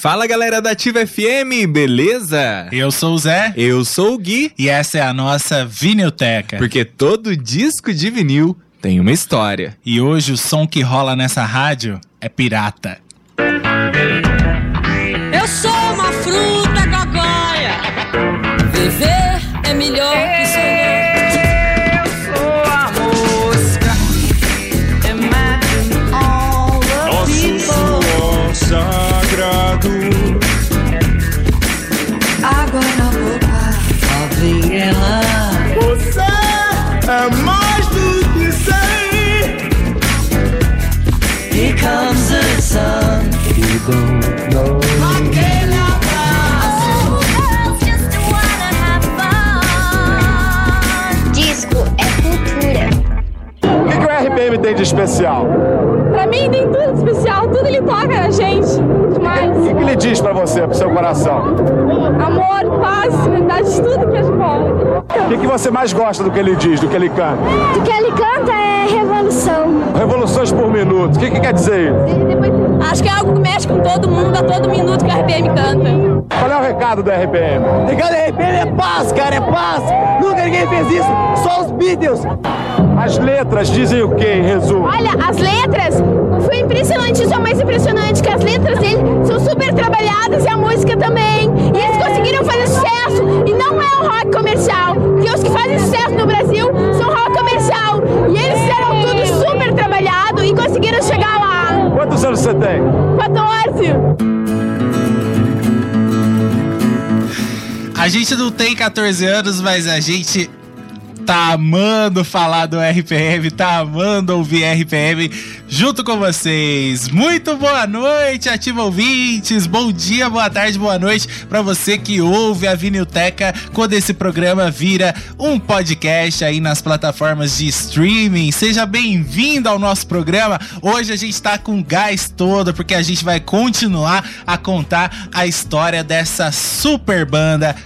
Fala galera da Ativa FM, beleza? Eu sou o Zé. Eu sou o Gui. E essa é a nossa vinilteca. Porque todo disco de vinil tem uma história. E hoje o som que rola nessa rádio é pirata. Eu sou uma fruta gogóia. Viver é melhor tem de especial? Pra mim tem tudo de especial, tudo ele toca na gente. Demais. O que, que ele diz pra você, pro seu coração? Amor, paz, verdade, tudo que é de bom. O que, que você mais gosta do que ele diz, do que ele canta? O que ele canta é revolução. Revoluções por minuto. O que, que quer dizer isso? Acho que é algo que mexe com todo mundo a todo minuto que a RPM canta. Qual é o recado do RPM? Recado RPM é paz, cara, é paz. Nunca ninguém fez isso, só os Beatles. As letras dizem o que, em resumo? Olha, as letras, foi impressionante, isso é o mais impressionante, que as letras dele são super trabalhadas e a música também. E eles conseguiram fazer sucesso, e não é o rock comercial, porque os que fazem sucesso no Brasil são rock comercial. E eles fizeram tudo super trabalhado e conseguiram chegar lá. Quantos anos você tem? 14. A gente não tem 14 anos, mas a gente tá amando falar do RPM, tá amando ouvir RPM junto com vocês. Muito boa noite, ativa ouvintes. Bom dia, boa tarde, boa noite para você que ouve a Vinilteca quando esse programa vira um podcast aí nas plataformas de streaming. Seja bem-vindo ao nosso programa. Hoje a gente tá com gás todo porque a gente vai continuar a contar a história dessa super banda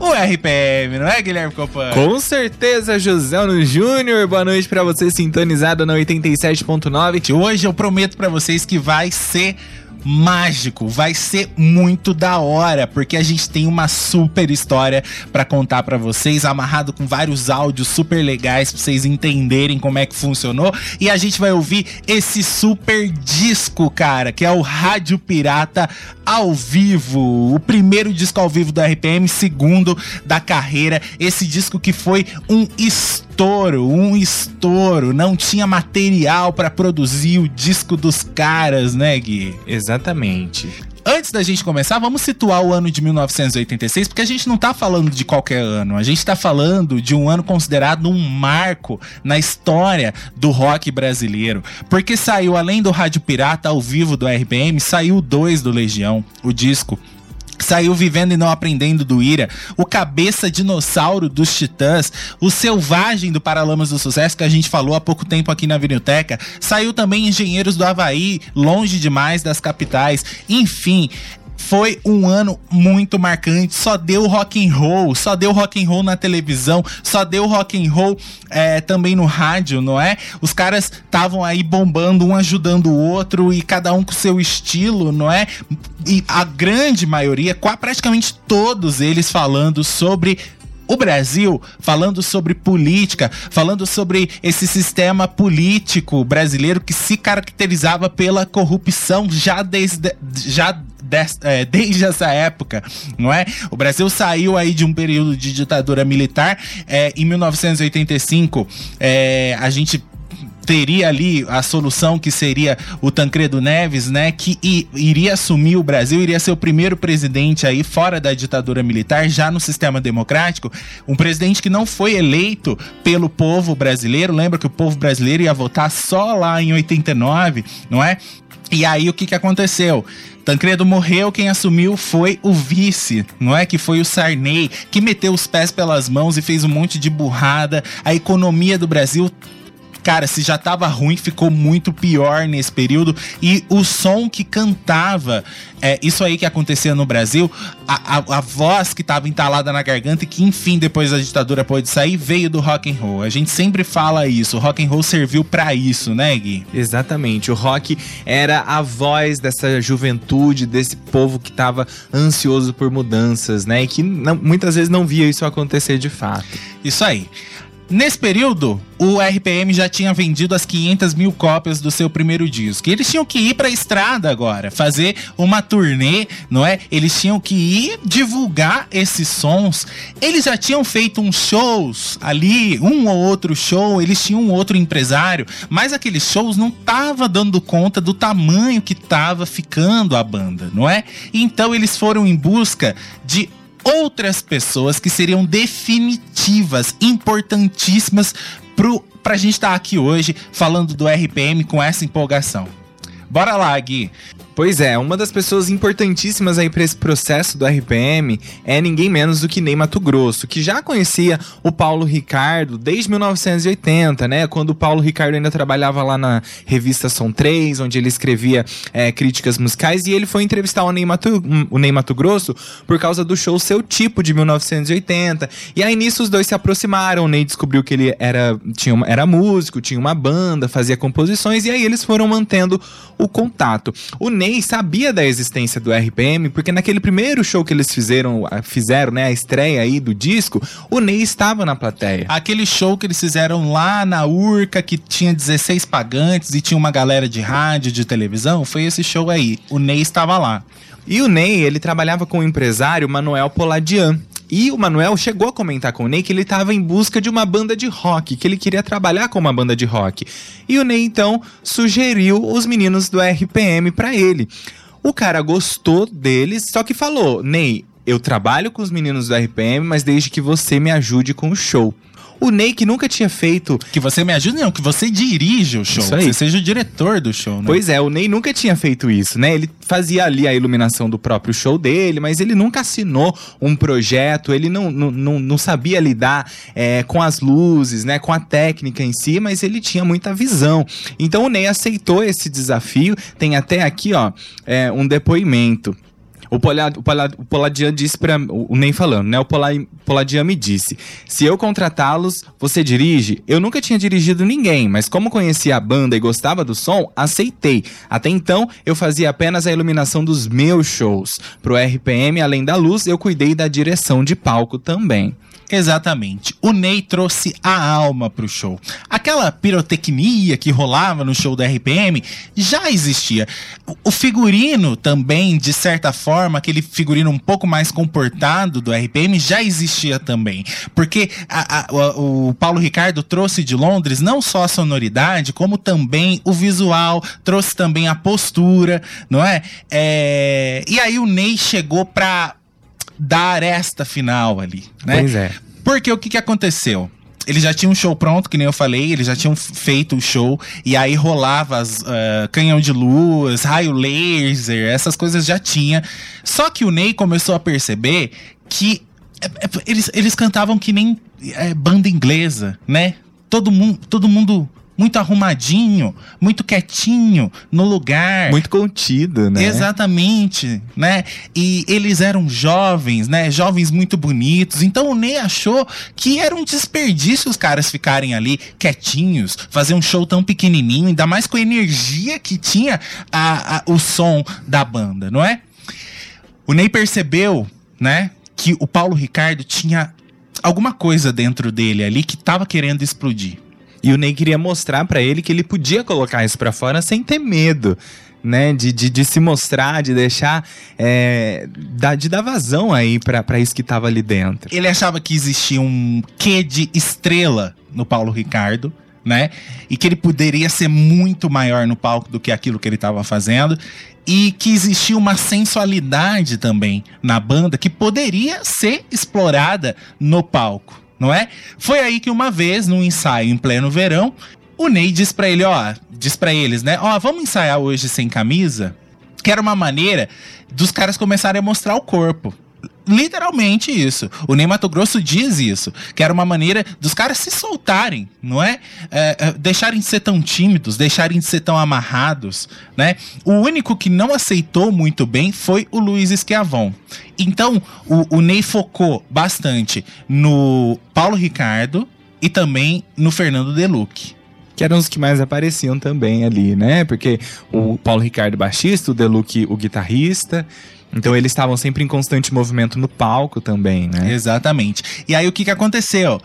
o RPM, não é, Guilherme Copan? Com certeza, José Júnior. Boa noite pra você sintonizado na 87.9. Hoje eu prometo pra vocês que vai ser mágico, vai ser muito da hora, porque a gente tem uma super história pra contar pra vocês, amarrado com vários áudios super legais pra vocês entenderem como é que funcionou, e a gente vai ouvir esse super disco, cara, que é o Rádio Pirata ao vivo, o primeiro disco ao vivo do RPM, segundo da carreira, esse disco que foi um estouro, um estouro, não tinha material pra produzir o disco dos caras, né, Gui? Exatamente. Antes da gente começar, vamos situar o ano de 1986, porque a gente não tá falando de qualquer ano, a gente tá falando de um ano considerado um marco na história do rock brasileiro. Porque saiu, além do Rádio Pirata ao vivo do RPM, saiu 2 do Legião, o disco. Saiu Vivendo e Não Aprendendo do Ira, o Cabeça Dinossauro dos Titãs, o Selvagem do Paralamas do Sucesso, que a gente falou há pouco tempo aqui na Vinilteca. Saiu também Engenheiros do Havaí, Longe Demais das Capitais. Enfim, foi um ano muito marcante, só deu rock and roll, só deu rock and roll na televisão, só deu rock and roll é, também no rádio, não é? Os caras estavam aí bombando, um ajudando o outro e cada um com seu estilo, não é? E a grande maioria, praticamente todos eles falando sobre o Brasil falando sobre política, falando sobre esse sistema político brasileiro que se caracterizava pela corrupção já desde já é, desde essa época, não é? O Brasil saiu aí de um período de ditadura militar. é, em 1985, é, a gente teria ali a solução que seria o Tancredo Neves, né, que iria assumir o Brasil, iria ser o primeiro presidente aí fora da ditadura militar, já no sistema democrático, um presidente que não foi eleito pelo povo brasileiro, lembra que o povo brasileiro ia votar só lá em 89, não é? E aí o que que aconteceu? Tancredo morreu, quem assumiu foi o vice, não é? Que foi o Sarney, que meteu os pés pelas mãos e fez um monte de burrada. A economia do Brasil cara, se já tava ruim, ficou muito pior nesse período. E o som que cantava, é, isso aí que acontecia no Brasil, a, a, a voz que tava entalada na garganta e que, enfim, depois da ditadura pôde sair, veio do rock and roll. A gente sempre fala isso, o rock and roll serviu para isso, né, Gui? Exatamente. O rock era a voz dessa juventude, desse povo que estava ansioso por mudanças, né? E que não, muitas vezes não via isso acontecer de fato. Isso aí. Nesse período, o RPM já tinha vendido as 500 mil cópias do seu primeiro disco. Eles tinham que ir pra estrada agora, fazer uma turnê, não é? Eles tinham que ir divulgar esses sons. Eles já tinham feito uns shows ali, um ou outro show, eles tinham um outro empresário, mas aqueles shows não tava dando conta do tamanho que tava ficando a banda, não é? Então eles foram em busca de outras pessoas que seriam definitivas, importantíssimas pro, pra gente estar aqui hoje falando do RPM com essa empolgação. Bora lá, Gui. Pois é, uma das pessoas importantíssimas aí para esse processo do RPM é ninguém menos do que Ney Mato Grosso, que já conhecia o Paulo Ricardo desde 1980, né? Quando o Paulo Ricardo ainda trabalhava lá na revista Som 3, onde ele escrevia é, críticas musicais, e ele foi entrevistar o Ney, Mato, o Ney Mato Grosso por causa do show Seu Tipo de 1980. E aí nisso os dois se aproximaram, o Ney descobriu que ele era, tinha uma, era músico, tinha uma banda, fazia composições, e aí eles foram mantendo o contato. O Ney sabia da existência do RPM, porque naquele primeiro show que eles fizeram, fizeram, né, a estreia aí do disco, o Ney estava na plateia. Aquele show que eles fizeram lá na Urca, que tinha 16 pagantes e tinha uma galera de rádio, de televisão, foi esse show aí. O Ney estava lá. E o Ney, ele trabalhava com o empresário Manuel Poladian. E o Manuel chegou a comentar com o Ney que ele estava em busca de uma banda de rock, que ele queria trabalhar com uma banda de rock. E o Ney então sugeriu os meninos do RPM para ele. O cara gostou deles, só que falou: "Ney, eu trabalho com os meninos do RPM, mas desde que você me ajude com o show". O Ney, que nunca tinha feito. Que você me ajude, não, que você dirige o show. Isso aí. Que você seja o diretor do show, né? Pois é, o Ney nunca tinha feito isso, né? Ele fazia ali a iluminação do próprio show dele, mas ele nunca assinou um projeto, ele não, não, não, não sabia lidar é, com as luzes, né? Com a técnica em si, mas ele tinha muita visão. Então o Ney aceitou esse desafio. Tem até aqui, ó, é, um depoimento. O, Pola, o, Pola, o Poladian disse para o Ney falando, né? O Pola, Poladian me disse: se eu contratá-los, você dirige? Eu nunca tinha dirigido ninguém, mas como conhecia a banda e gostava do som, aceitei. Até então, eu fazia apenas a iluminação dos meus shows. Pro RPM, além da luz, eu cuidei da direção de palco também. Exatamente. O Ney trouxe a alma pro show. Aquela pirotecnia que rolava no show da RPM já existia. O figurino também, de certa forma, aquele figurino um pouco mais comportado do RPM já existia também. Porque a, a, o, Paulo Ricardo trouxe de Londres não só a sonoridade, como também o visual, trouxe também a postura, não é? é... E aí o Ney chegou pra dar esta final ali, né? Pois é. Porque o que, que aconteceu? Eles já tinham um show pronto, que nem eu falei, eles já tinham feito o show, e aí rolava as, uh, canhão de luz, raio laser, essas coisas já tinha. Só que o Ney começou a perceber que é, é, eles, eles cantavam que nem é, banda inglesa, né? Todo mundo, todo mundo muito arrumadinho, muito quietinho no lugar. Muito contido, né? Exatamente, né? E eles eram jovens, né? Jovens muito bonitos. Então o Ney achou que era um desperdício os caras ficarem ali quietinhos, fazer um show tão pequenininho, ainda mais com a energia que tinha a, a, o som da banda, não é? O Ney percebeu, né? Que o Paulo Ricardo tinha alguma coisa dentro dele ali que tava querendo explodir. E o Ney queria mostrar para ele que ele podia colocar isso para fora sem ter medo. Né, de, de, de se mostrar, de deixar, é, da, de dar vazão aí para isso que tava ali dentro. Ele achava que existia um quê de estrela no Paulo Ricardo, né? E que ele poderia ser muito maior no palco do que aquilo que ele estava fazendo. E que existia uma sensualidade também na banda que poderia ser explorada no palco não é? Foi aí que uma vez, num ensaio em pleno verão, o Ney diz para ele, ó, diz para eles, né? Ó, vamos ensaiar hoje sem camisa, que era uma maneira dos caras começarem a mostrar o corpo. Literalmente isso. O Ney Mato Grosso diz isso, que era uma maneira dos caras se soltarem, não é? É, é, deixarem de ser tão tímidos, deixarem de ser tão amarrados, né? O único que não aceitou muito bem foi o Luiz Esquiavon. Então, o, o Ney focou bastante no Paulo Ricardo e também no Fernando Deluque. Que eram os que mais apareciam também ali, né? Porque o Paulo Ricardo baixista, o Deluque o guitarrista. Então eles estavam sempre em constante movimento no palco também, né? Exatamente. E aí o que, que aconteceu?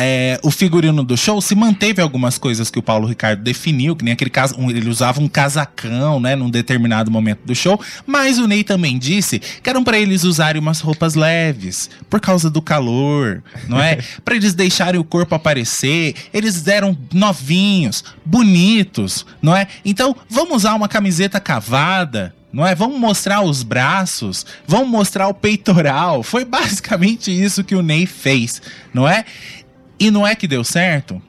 É, o figurino do show se manteve algumas coisas que o Paulo Ricardo definiu, que nem aquele caso, um, ele usava um casacão, né, num determinado momento do show, mas o Ney também disse que eram para eles usarem umas roupas leves, por causa do calor, não é? para eles deixarem o corpo aparecer, eles eram novinhos, bonitos, não é? Então, vamos usar uma camiseta cavada, não é? Vamos mostrar os braços, vamos mostrar o peitoral. Foi basicamente isso que o Ney fez, não é? E não é que deu certo?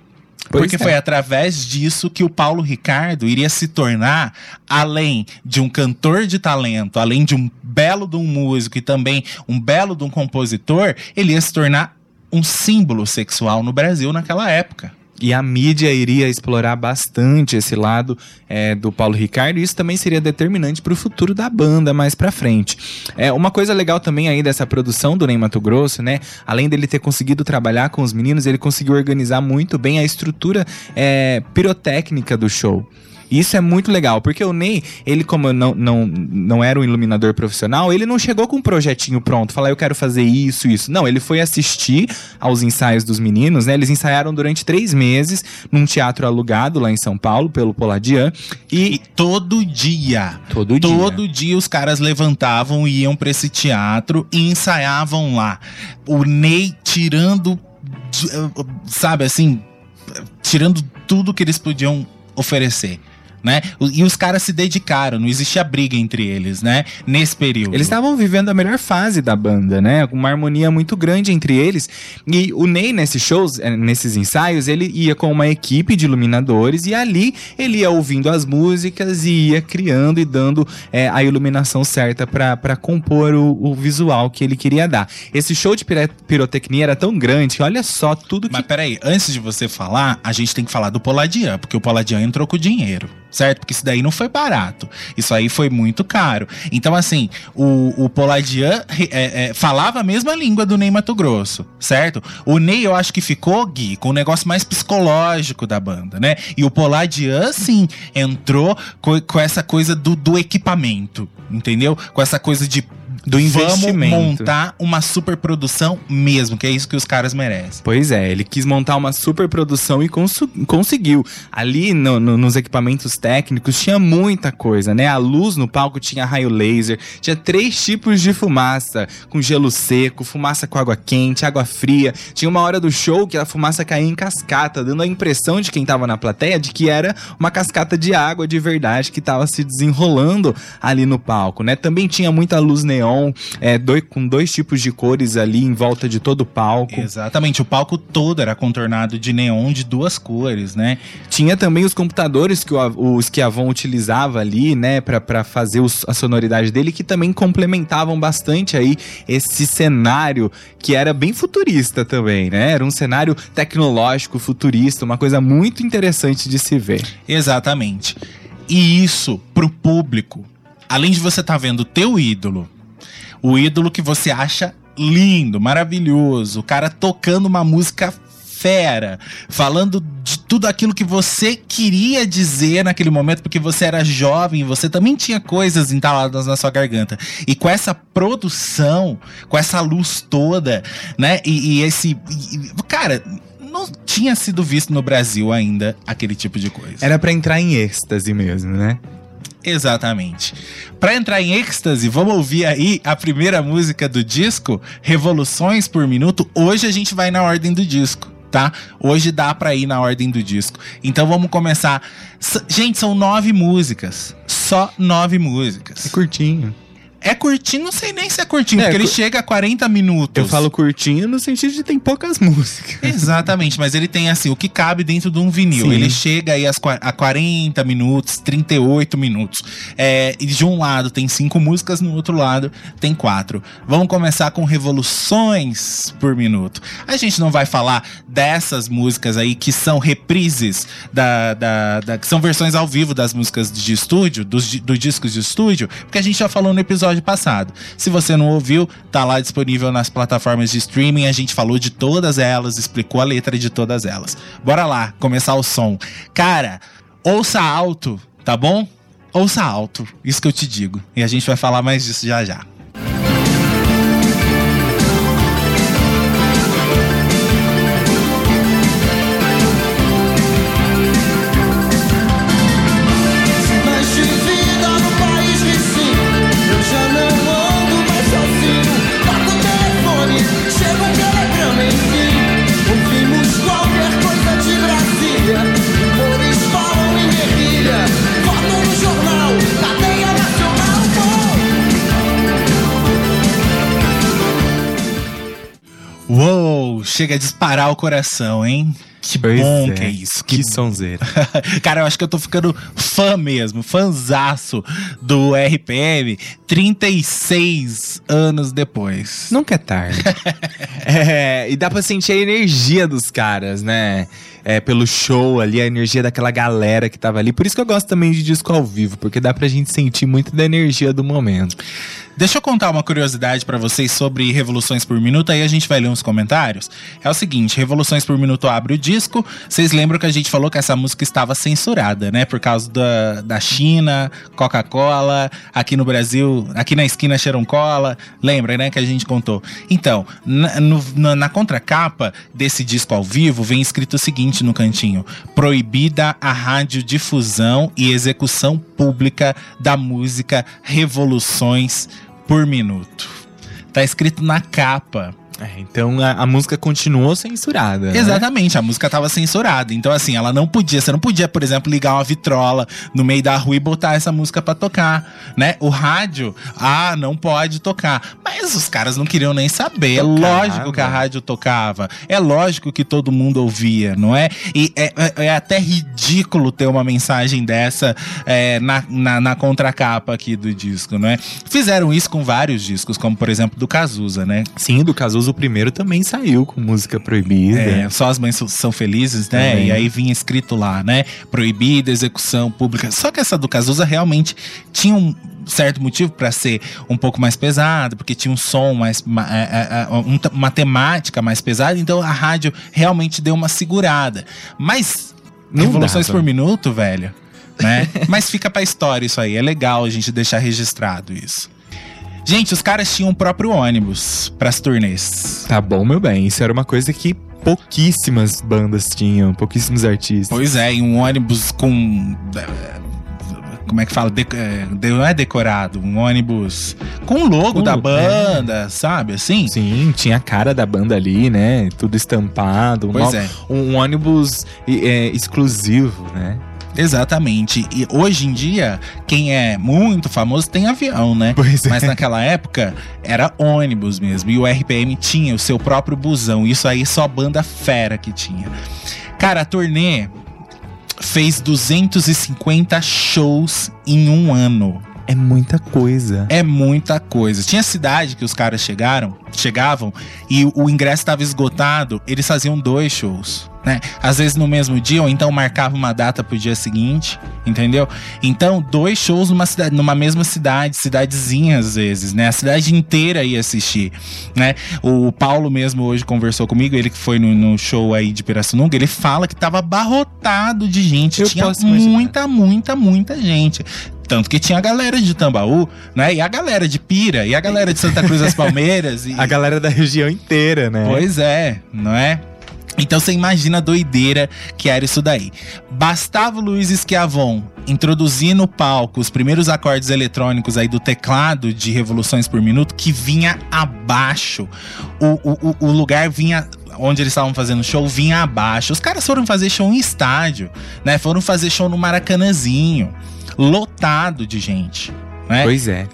Pois Porque é. foi através disso que o Paulo Ricardo iria se tornar, além de um cantor de talento, além de um belo de um músico e também um belo de um compositor, ele ia se tornar um símbolo sexual no Brasil naquela época. E a mídia iria explorar bastante esse lado é, do Paulo Ricardo, e isso também seria determinante para o futuro da banda mais pra frente. É, uma coisa legal também aí dessa produção do Ney Mato Grosso, né? Além dele ter conseguido trabalhar com os meninos, ele conseguiu organizar muito bem a estrutura é, pirotécnica do show. Isso é muito legal, porque o Ney, ele como não, não, não era um iluminador profissional, ele não chegou com um projetinho pronto, falar eu quero fazer isso, isso. Não, ele foi assistir aos ensaios dos meninos, né? Eles ensaiaram durante três meses num teatro alugado lá em São Paulo, pelo Poladian. E E todo dia. todo dia. Todo dia os caras levantavam e iam pra esse teatro e ensaiavam lá. O Ney tirando, eh, sabe assim, tirando tudo que eles podiam oferecer. Né? O- E os caras se dedicaram, não existia briga entre eles, né? Nesse período. Eles estavam vivendo a melhor fase da banda, né? Uma harmonia muito grande entre eles. E o Ney, nesses shows, eh, nesses ensaios, ele ia com uma equipe de iluminadores e ali ele ia ouvindo as músicas e ia criando e dando eh, a iluminação certa pra compor o, o visual que ele queria dar. Esse show de pirotecnia era tão grande que olha só tudo que Mas peraí, antes de você falar, a gente tem que falar do Poladian, porque o Poladian entrou com dinheiro, certo? Porque isso daí não foi barato. Isso aí foi muito caro. Então, assim, o, o Poladian é, é, falava a mesma língua do Ney Mato Grosso, certo? O Ney, eu acho que ficou, Gui, com o negócio mais psicológico da banda, né? E o Poladian, sim, entrou co- com, essa coisa do, do equipamento, entendeu? Com essa coisa de. Do Vamos investimento. montar uma superprodução mesmo, que é isso que os caras merecem. Pois é, ele quis montar uma super produção e consu- conseguiu. Ali no- no- nos equipamentos técnicos tinha muita coisa, né? A luz no palco tinha raio laser, tinha três tipos de fumaça, com gelo seco, fumaça com água quente, água fria. Tinha uma hora do show que a fumaça caía em cascata, dando a impressão de quem tava na plateia de que era uma cascata de água de verdade que tava se desenrolando ali no palco, né? Também tinha muita luz neon, é, doi- com dois tipos de cores ali em volta de todo o palco. Exatamente, o palco todo era contornado de neon de duas cores, né? Tinha também os computadores que o, Av- o Schiavon utilizava ali, né, pra fazer os- a sonoridade dele, que também complementavam bastante aí esse cenário que era bem futurista também, né? Era um cenário tecnológico, futurista, uma coisa muito interessante de se ver. Exatamente. E isso pro público, além de você estar vendo o teu ídolo, o ídolo que você acha lindo, maravilhoso, o cara tocando uma música fera, falando de tudo aquilo que você queria dizer naquele momento, porque você era jovem, você também tinha coisas entaladas na sua garganta. E com essa produção, com essa luz toda, né? E, e esse. e- cara, não tinha sido visto no Brasil ainda aquele tipo de coisa. Era pra entrar em êxtase mesmo, né? Exatamente. Pra entrar em êxtase, vamos ouvir aí a primeira música do disco, Revoluções por Minuto. Hoje a gente vai na ordem do disco, tá? Hoje dá pra ir na ordem do disco. Então vamos começar. Gente, são nove músicas. Só nove músicas. É curtinho. É curtinho, não sei nem se é curtinho, É, porque ele cu- chega a 40 minutos. Eu falo curtinho no sentido de tem poucas músicas. Exatamente, mas ele tem assim, o que cabe dentro de um vinil. Sim. Ele chega aí às qua- a 40 minutos, 38 minutos. É, e de um lado tem cinco músicas, no outro lado tem quatro. Vamos começar com revoluções por minuto. A gente não vai falar dessas músicas aí que são reprises da, da, da- que são versões ao vivo das músicas de estúdio, dos, dos discos de estúdio, porque a gente já falou no episódio passado. Se você não ouviu, tá lá disponível nas plataformas de streaming. A gente falou de todas elas, explicou a letra de todas elas. Bora lá, começar o som. Cara, ouça alto, tá bom? Ouça alto, isso que eu te digo. E a gente vai falar mais disso já já. Chega a disparar o coração, hein? Que Pois bom é. que é isso. Que sonzeira. Cara, eu acho que eu tô ficando fã mesmo, fanzaço do RPM 36 anos depois. Nunca é tarde. É, e dá pra sentir a energia dos caras, né? É, pelo show ali, a energia daquela galera que tava ali. Por isso que eu gosto também de disco ao vivo, porque dá pra gente sentir muito da energia do momento. Deixa eu contar uma curiosidade pra vocês sobre Revoluções por Minuto, aí a gente vai ler uns comentários. É o seguinte, Revoluções por Minuto abre o disco. Vocês lembram que a gente falou que essa música estava censurada, né? Por causa da, da China, Coca-Cola, aqui no Brasil, aqui na esquina cheiram cola. Lembra, né? Que a gente contou. Então, na, na, na contracapa desse disco ao vivo, vem escrito o seguinte no cantinho: Proibida a radiodifusão e execução pública da música Revoluções por Minuto. Tá escrito na capa. É, então a, a música continuou censurada. né? Exatamente, a música tava censurada. Então, assim, ela não podia. Você não podia, por exemplo, ligar uma vitrola no meio da rua e botar essa música pra tocar, né? O rádio, ah, não pode tocar. Mas os caras não queriam nem saber. É Tocava. lógico que a rádio tocava. É lógico que todo mundo ouvia, não é? E é, é- é até ridículo ter uma mensagem dessa é, na, na, na contracapa aqui do disco, não é? Fizeram isso com vários discos, como por exemplo do Cazuza, né? Sim, do Cazuza o primeiro também saiu com música proibida. É, só as mães são felizes, né? E aí vinha escrito lá, né? Proibida execução pública. Só que essa do Cazuza realmente tinha um certo motivo pra ser um pouco mais pesada, porque tinha um som mais. ma- é, é, é, um- uma temática mais pesada, então a rádio realmente deu uma segurada. Mas. Não revoluções dava. por minuto, velho. Né? Mas fica pra história isso aí. É legal a gente deixar registrado isso. Gente, os caras tinham o próprio ônibus pras turnês. Tá bom, meu bem. Isso era uma coisa que pouquíssimas bandas tinham, pouquíssimos artistas. Pois é, em um ônibus com. eh, Como é que fala? Dec- eh, de- não é decorado, um ônibus com o logo Com da banda, sabe? Assim? Sim, tinha a cara da banda ali, né? Tudo estampado. Um, Pois é. um ônibus é, exclusivo, né? Exatamente. E hoje em dia, quem é muito famoso tem avião, né? Pois é. Mas naquela época era ônibus mesmo. E o RPM tinha o seu próprio busão. Isso aí só banda fera que tinha. Cara, a turnê fez 250 shows em um ano. É muita coisa. É muita coisa. Tinha cidade que os caras chegaram, chegavam e o ingresso estava esgotado, eles faziam dois shows, né? Às vezes no mesmo dia ou então marcava uma data pro dia seguinte, entendeu? Então, dois shows numa cidade, numa mesma cidade, cidadezinha às vezes, né? A cidade inteira ia assistir, né? O Paulo mesmo hoje conversou comigo, ele que foi no, no show aí de Pirassununga, ele fala que tava abarrotado de gente, Eu tinha muita, muita, muita gente. Tanto que tinha a galera de Tambaú, né? E a galera de Pira, e a galera de Santa Cruz das Palmeiras. E... A galera da região inteira, né? Pois é, não é? Então você imagina a doideira que era isso daí. Bastava o Luiz Schiavon introduzir no palco os primeiros acordes eletrônicos aí do teclado de revoluções por minuto que vinha abaixo. O, o, o- o lugar vinha onde eles estavam fazendo show vinha abaixo. Os caras foram fazer show em estádio, né? Foram fazer show no Maracanãzinho, lotado de gente, né? Pois é.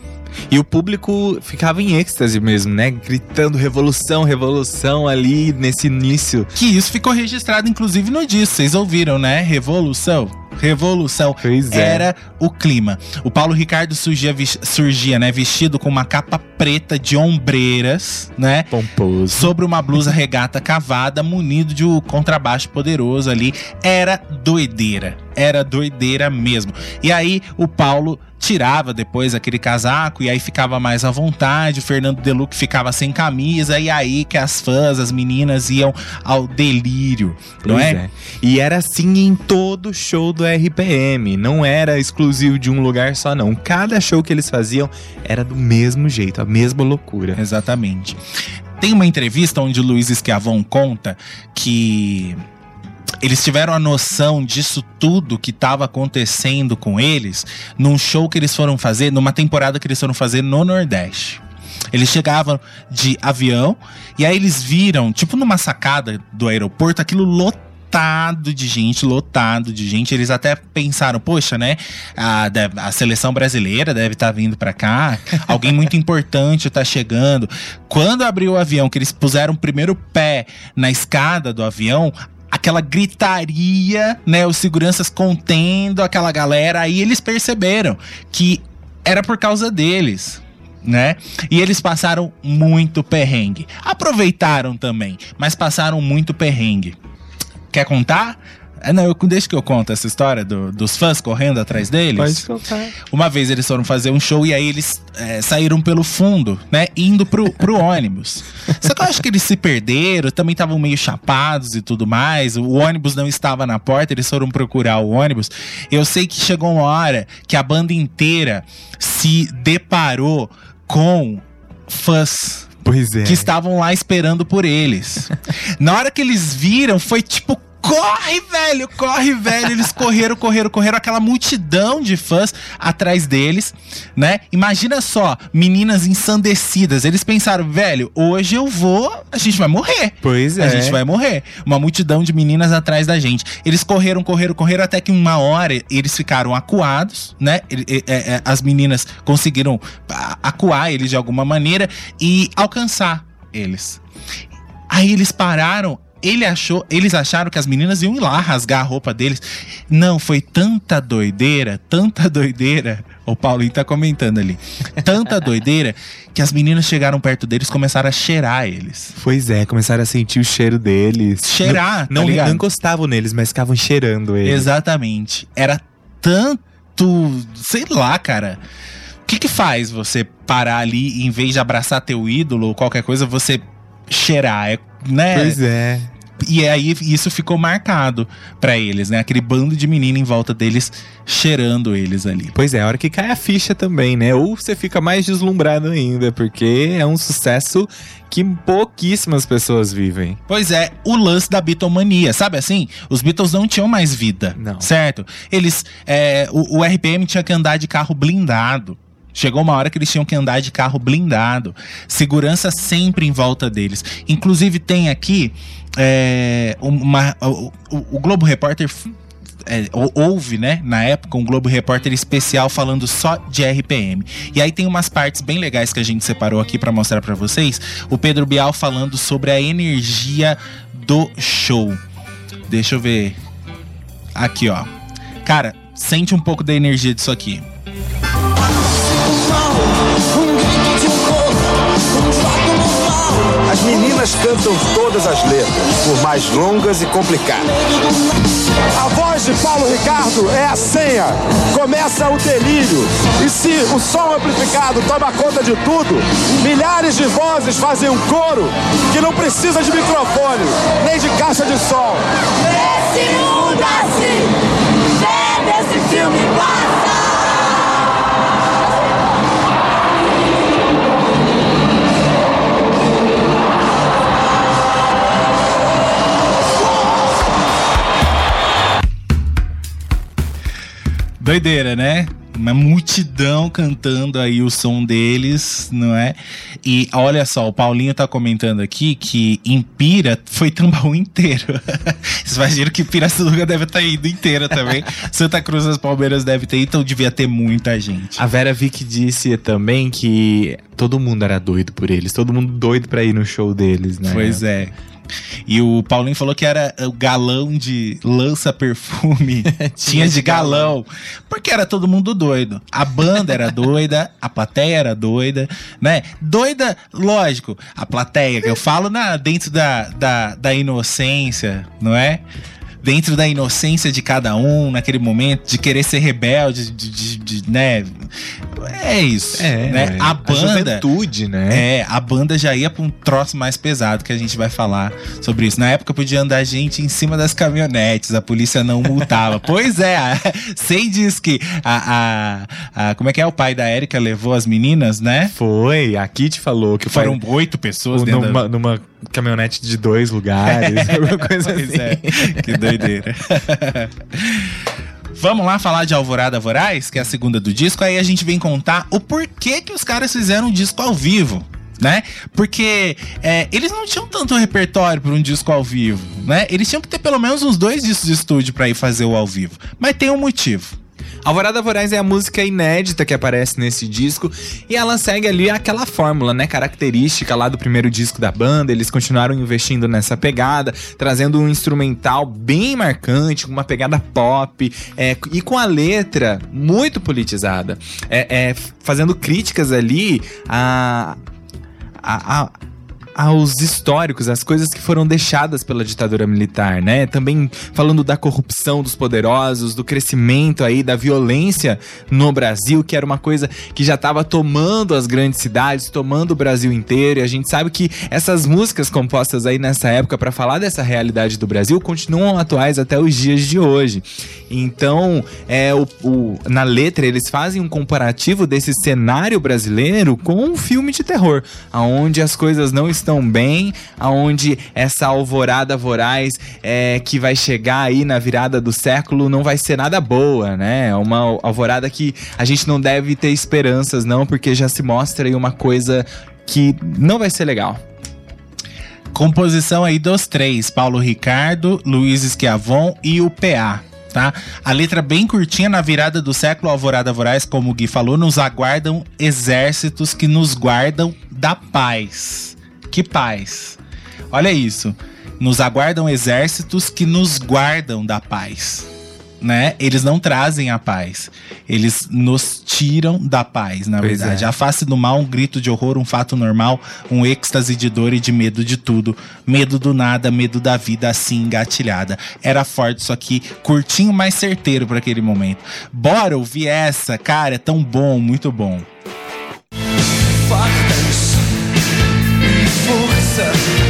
E o público ficava em êxtase mesmo, né? Gritando revolução, revolução ali nesse início. Que isso ficou registrado, inclusive, no disco. Vocês ouviram, né? Revolução. Revolução. Pois é. Era o clima. O Paulo Ricardo surgia, surgia, né? Vestido com uma capa preta de ombreiras, né? Pomposo. Sobre uma blusa regata cavada, munido de um contrabaixo poderoso ali. Era doideira. Era doideira mesmo. E aí o Paulo tirava depois aquele casaco e aí ficava mais à vontade. O Fernando Deluc ficava sem camisa. E aí que as fãs, as meninas iam ao delírio, não Pois é? E era assim em todo show do RPM. Não era exclusivo de um lugar só, não. Cada show que eles faziam era do mesmo jeito, a mesma loucura. Exatamente. Tem uma entrevista onde o Luiz Esquiavon conta que eles tiveram a noção disso tudo que estava acontecendo com eles num show que eles foram fazer, numa temporada que eles foram fazer no Nordeste. Eles chegavam de avião e aí eles viram, tipo numa sacada do aeroporto, aquilo lotado de gente, lotado de gente. Eles até pensaram, poxa, né? A, a seleção brasileira deve estar vindo pra cá, alguém muito importante tá chegando. Quando abriu o avião, que eles puseram o primeiro pé na escada do avião, aquela gritaria, né? Os seguranças contendo aquela galera, aí eles perceberam que era por causa deles. Né? E eles passaram muito perrengue. Aproveitaram também, mas passaram muito perrengue. Quer contar? É, não, eu, deixa que eu conto essa história do- dos fãs correndo atrás deles. Pode contar. Uma vez eles foram fazer um show e aí eles é, saíram pelo fundo, né? Indo pro, pro ônibus. Só que eu acho que eles se perderam, também estavam meio chapados e tudo mais. O ônibus não estava na porta, eles foram procurar o ônibus. Eu sei que chegou uma hora que a banda inteira se deparou com fãs Pois é. que estavam lá esperando por eles. Na hora que eles viram, foi tipo. Corre, velho! Corre, velho! Eles correram, correram, correram. Aquela multidão de fãs atrás deles, né? Imagina só, meninas ensandecidas. Eles pensaram, velho, hoje eu vou. A gente vai morrer. Pois é. A gente vai morrer. Uma multidão de meninas atrás da gente. Eles correram, correram, correram até que uma hora eles ficaram acuados, né? É, é, é, As meninas conseguiram acuar eles de alguma maneira e alcançar eles. Aí eles pararam. Ele achou, eles acharam que as meninas iam ir lá rasgar a roupa deles. Não, foi tanta doideira, tanta doideira. O Paulinho tá comentando ali. Tanta doideira que as meninas chegaram perto deles e começaram a cheirar eles. Pois é, começaram a sentir o cheiro deles. Cheirar, Não, tá não, não encostavam neles, mas ficavam cheirando eles. Exatamente. Era tanto. Sei lá, cara. O que que faz você parar ali e em vez de abraçar teu ídolo ou qualquer coisa, você cheirar? É, né? Pois é. E aí isso ficou marcado pra eles, né? Aquele bando de menina em volta deles cheirando eles ali. Pois é, a hora que cai a ficha também, né? Ou você fica mais deslumbrado ainda, porque é um sucesso que pouquíssimas pessoas vivem. Pois é, o lance da Beatlemania, sabe assim? Os Beatles não tinham mais vida, Não. certo? Eles, é, o, o RPM tinha que andar de carro blindado. Chegou uma hora que eles tinham que andar de carro blindado. Segurança sempre em volta deles. Inclusive tem aqui é, uma, o, o- Globo Repórter é, ou- houve, né, na época, um Globo Repórter especial falando só de RPM. E aí tem umas partes bem legais que a gente separou aqui pra mostrar pra vocês. O Pedro Bial falando sobre a energia do show. Deixa eu ver. Aqui, ó. Cara, sente um pouco da energia disso aqui. Meninas cantam todas as letras, por mais longas e complicadas. A voz de Paulo Ricardo é a senha. Começa o delírio. E se o som amplificado toma conta de tudo, milhares de vozes fazem um coro que não precisa de microfone, nem de caixa de som. Esse mundo assim, Doideira, né? Uma multidão cantando aí o som deles, não é? E olha só, o Paulinho tá comentando aqui que em Pira foi Tambaú inteiro. Vocês imaginam que Pirassununga deve estar indo inteira também. Santa Cruz das Palmeiras deve ter, então devia ter muita gente. A Vera Vick disse também que todo mundo era doido por eles, todo mundo doido pra ir no show deles, né? Pois é. E o Paulinho falou que era o galão de lança-perfume. Tinha de galão. Porque era todo mundo doido. A banda era doida, a plateia era doida, né? Doida, lógico, a plateia, que eu falo na, dentro da, da, da inocência, não é? Dentro da inocência de cada um, naquele momento, de querer ser rebelde, de, de- de- né? É isso. É, né? A banda. juventude, né? É, a banda já ia pra um troço mais pesado que a gente vai falar sobre isso. Na época podia andar gente em cima das caminhonetes, a polícia não multava. pois é, a- sem diz que a, a, a- Como é que é? O pai da Érica levou as meninas, né? Foi, a Kit falou que Foram foi oito pessoas da- numa, numa caminhonete de dois lugares, alguma coisa Pois assim. é, que doideira. Vamos lá falar de Alvorada Voraz, que é a segunda do disco, aí a gente vem contar o porquê que os caras fizeram um disco ao vivo. Né? Porque é, eles não tinham tanto repertório para um disco ao vivo, né? Eles tinham que ter pelo menos uns dois discos de estúdio para ir fazer o ao vivo. Mas tem um motivo. Alvorada Voraz é a música inédita que aparece nesse disco e ela segue ali aquela fórmula, né, característica lá do primeiro disco da banda. Eles continuaram investindo nessa pegada, trazendo um instrumental bem marcante, uma pegada pop é, e com a letra muito politizada, é, é, fazendo críticas ali a, a- a- aos históricos, as coisas que foram deixadas pela ditadura militar, né? Também falando da corrupção dos poderosos, do crescimento aí da violência no Brasil, que era uma coisa que já estava tomando as grandes cidades, tomando o Brasil inteiro. E a gente sabe que essas músicas compostas aí nessa época para falar dessa realidade do Brasil continuam atuais até os dias de hoje. Então, é o, o- na letra eles fazem um comparativo desse cenário brasileiro com um filme de terror, aonde as coisas não estão bem, aonde essa alvorada voraz é, que vai chegar aí na virada do século não vai ser nada boa, né? É Uma alvorada que a gente não deve ter esperanças não, porque já se mostra aí uma coisa que não vai ser legal. Composição aí dos três: Paulo Ricardo, Luiz Esquiavon e o PA. Tá? A letra bem curtinha na virada do século Alvorada Voraz, como o Gui falou, nos aguardam exércitos que nos guardam da paz. Que paz? Olha isso. Nos aguardam exércitos que nos guardam da paz. Né? Eles não trazem a paz. Eles nos tiram da paz, na Pois verdade. é. A face do mal, um grito de horror, um fato normal, um êxtase de dor e de medo de tudo. Medo do nada, medo da vida assim engatilhada. Era forte isso aqui, curtinho, mas certeiro para aquele momento. Bora ouvir essa, cara, é tão bom, muito bom. E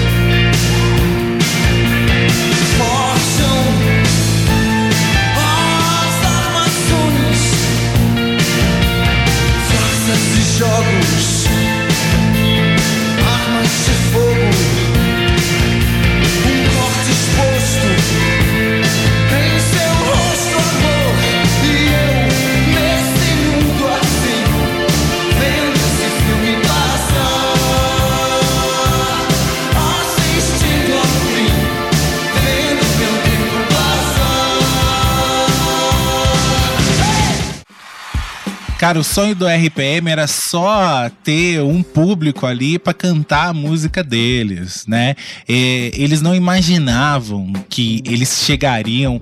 Cara, o sonho do RPM era só ter um público ali pra cantar a música deles, né? E eles não imaginavam que eles chegariam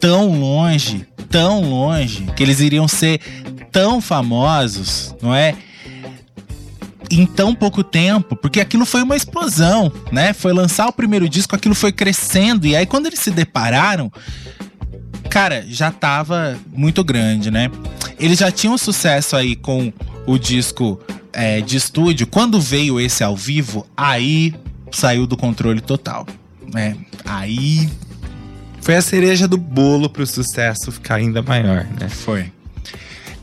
tão longe, tão longe, que eles iriam ser tão famosos, não é? Em tão pouco tempo, porque aquilo foi uma explosão, né? Foi lançar o primeiro disco, aquilo foi crescendo, e aí quando eles se depararam, cara, já tava muito grande, né? Eles já tinham sucesso aí com o disco é, de estúdio. Quando veio esse ao vivo, aí saiu do controle total. né? aí Foi a cereja do bolo pro sucesso ficar ainda maior, né? foi.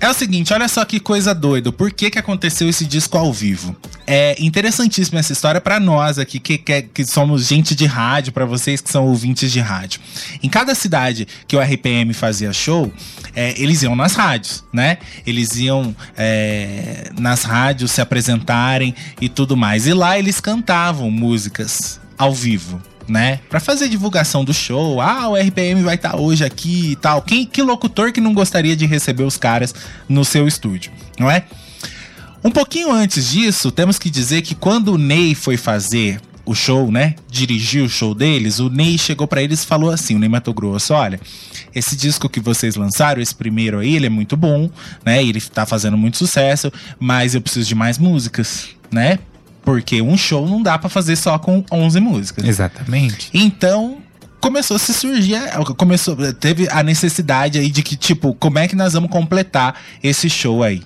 É o seguinte, olha só que coisa doida. Por que que aconteceu esse disco ao vivo? É interessantíssima essa história pra nós aqui, que, que, que somos gente de rádio, pra vocês que são ouvintes de rádio. Em cada cidade que o RPM fazia show, é, eles iam nas rádios, né? Eles iam é, nas rádios se apresentarem e tudo mais. E lá eles cantavam músicas ao vivo né? Pra fazer divulgação do show. Ah, o RPM vai estar hoje aqui e tal. Quem, que locutor que não gostaria de receber os caras no seu estúdio, não é? Um pouquinho antes disso, temos que dizer que quando o Ney foi fazer o show, né? Dirigir o show deles, o Ney chegou pra eles e falou assim: o Ney Mato Grosso, olha, esse disco que vocês lançaram, esse primeiro aí, ele é muito bom, né? Ele tá fazendo muito sucesso, mas eu preciso de mais músicas, né? Porque um show não dá pra fazer só com 11 músicas. Exatamente. Então, começou a se surgir, começou, teve a necessidade aí de que, tipo, como é que nós vamos completar esse show aí?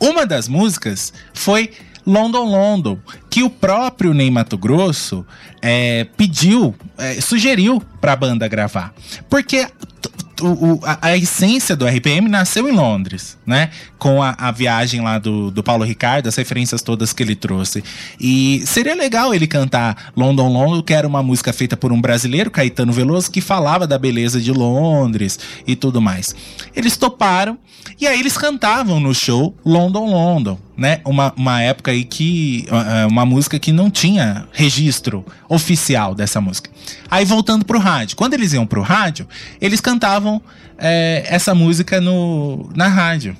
Uma das músicas foi London London, que o próprio Ney Mato Grosso é, pediu, é, sugeriu pra banda gravar. Porque o- a, a essência do RPM nasceu em Londres, né? Com a, a viagem lá do, do Paulo Ricardo, as referências todas que ele trouxe. E seria legal ele cantar London London, que era uma música feita por um brasileiro, Caetano Veloso, que falava da beleza de Londres e tudo mais. Eles toparam e aí eles cantavam no show London London, né? Uma, uma época aí que. ah, Uma música que não tinha registro oficial dessa música. Aí voltando pro rádio. Quando eles iam pro rádio, eles cantavam eh, essa música no, na rádio.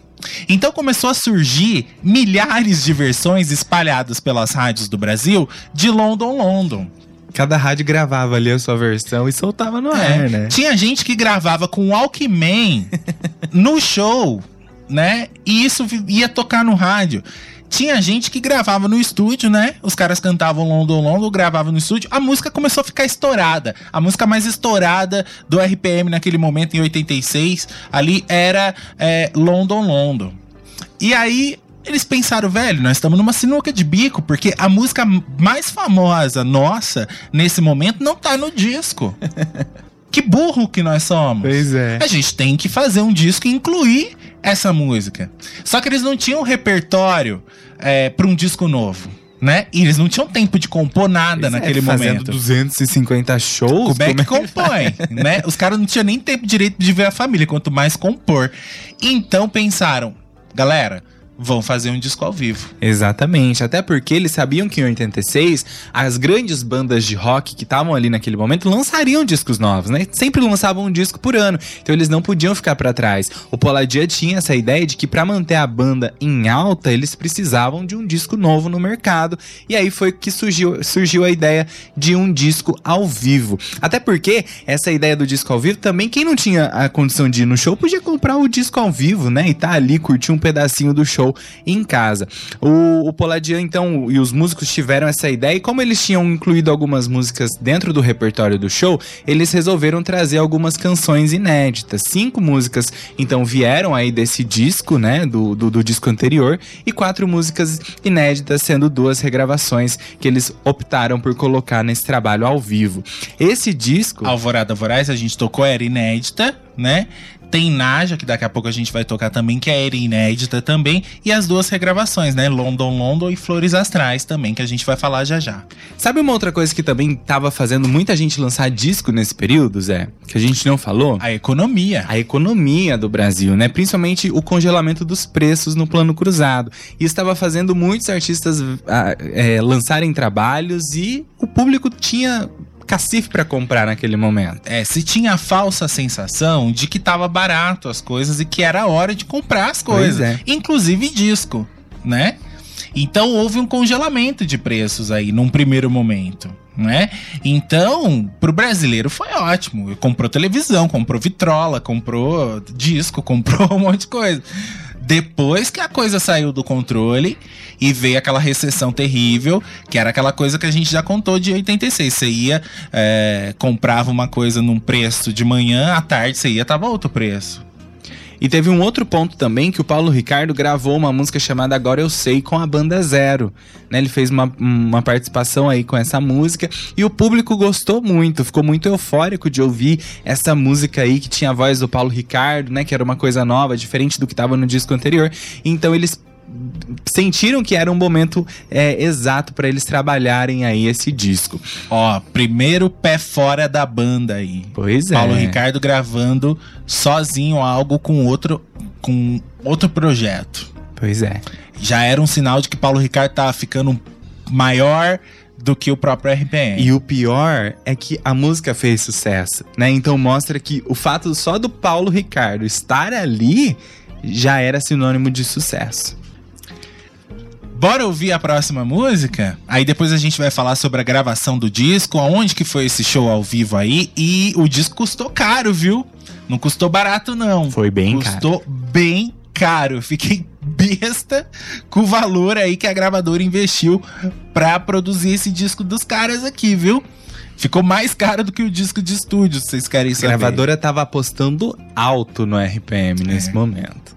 Então começou a surgir milhares de versões espalhadas pelas rádios do Brasil de London London. Cada rádio gravava ali a sua versão e soltava no É, ar, né? Tinha gente que gravava com Walkman no show, né? E isso ia tocar no rádio. Tinha gente que gravava no estúdio, né? Os caras cantavam London London, gravavam no estúdio. A música começou a ficar estourada. A música mais estourada do RPM naquele momento, em 86, ali era é, London London. E aí eles pensaram, velho, nós estamos numa sinuca de bico, porque a música mais famosa nossa nesse momento não tá no disco. que burro que nós somos. Pois é. A gente tem que fazer um disco e incluir essa música. Só que eles não tinham repertório é, para um disco novo. Né? E eles não tinham tempo de compor nada Pois é, naquele fazendo momento. 250 shows. Como é que compõe, né? Os caras não tinham nem tempo direito de ver a família, quanto mais compor. Então pensaram, galera, vão fazer um disco ao vivo. Exatamente, até porque eles sabiam que em 86 as grandes bandas de rock que estavam ali naquele momento lançariam discos novos, né? Sempre lançavam um disco por ano, então eles não podiam ficar pra trás. O Poladia tinha essa ideia de que pra manter a banda em alta, eles precisavam de um disco novo no mercado, e aí foi que surgiu, surgiu a ideia de um disco ao vivo. Até porque essa ideia do disco ao vivo também quem não tinha a condição de ir no show podia comprar o disco ao vivo, né? E tá ali curtir um pedacinho do show em casa. O, o Poladian, então, e os músicos tiveram essa ideia, e como eles tinham incluído algumas músicas dentro do repertório do show, eles resolveram trazer algumas canções inéditas. Cinco músicas, então, vieram aí desse disco, né? Do, do, do disco anterior, e quatro músicas inéditas, sendo duas regravações que eles optaram por colocar nesse trabalho ao vivo. Esse disco. Alvorada Voraz, a gente tocou, era inédita, né? Tem Naja, que daqui a pouco a gente vai tocar também, que é era inédita também. E as duas regravações, né? London, London e Flores Astrais também, que a gente vai falar já já. Sabe uma outra coisa que também tava fazendo muita gente lançar disco nesse período, Zé? Que a gente não falou? A economia. A economia do Brasil, né? Principalmente o congelamento dos preços no plano cruzado. Isso estava fazendo muitos artistas ah, é, lançarem trabalhos e o público tinha cacife pra comprar naquele momento. É, se tinha a falsa sensação de que tava barato as coisas e que era hora de comprar as coisas. é. Inclusive disco, né? Então houve um congelamento de preços aí num primeiro momento, né? Então, pro brasileiro foi ótimo. Comprou televisão, comprou vitrola, comprou disco, comprou um monte de coisa. Depois que a coisa saiu do controle e veio aquela recessão terrível, que era aquela coisa que a gente já contou de 86. Você ia, é, comprava uma coisa num preço de manhã, à tarde você ia, tava outro preço. E teve um outro ponto também que o Paulo Ricardo gravou uma música chamada Agora Eu Sei com a banda Zero. Né? Ele fez uma, uma participação aí com essa música e o público gostou muito, ficou muito eufórico de ouvir essa música aí que tinha a voz do Paulo Ricardo, né? Que era uma coisa nova, diferente do que estava no disco anterior. Então eles sentiram que era um momento é, exato para eles trabalharem aí esse disco. Ó, primeiro pé fora da banda aí. Pois é. Paulo Ricardo gravando sozinho algo com outro com outro projeto. Pois é. Já era um sinal de que Paulo Ricardo tava ficando maior do que o próprio RPM. E o pior é que a música fez sucesso, né? Então mostra que o fato só do Paulo Ricardo estar ali já era sinônimo de sucesso. Bora ouvir a próxima música? Aí depois a gente vai falar sobre a gravação do disco, aonde que foi esse show ao vivo aí. E o disco custou caro, viu? Não custou barato, não. Foi bem custou caro. bem caro. Fiquei besta com o valor aí que a gravadora investiu pra produzir esse disco dos caras aqui, viu? Ficou mais caro do que o disco de estúdio, se vocês querem saber. A gravadora tava apostando alto no RPM nesse É. momento.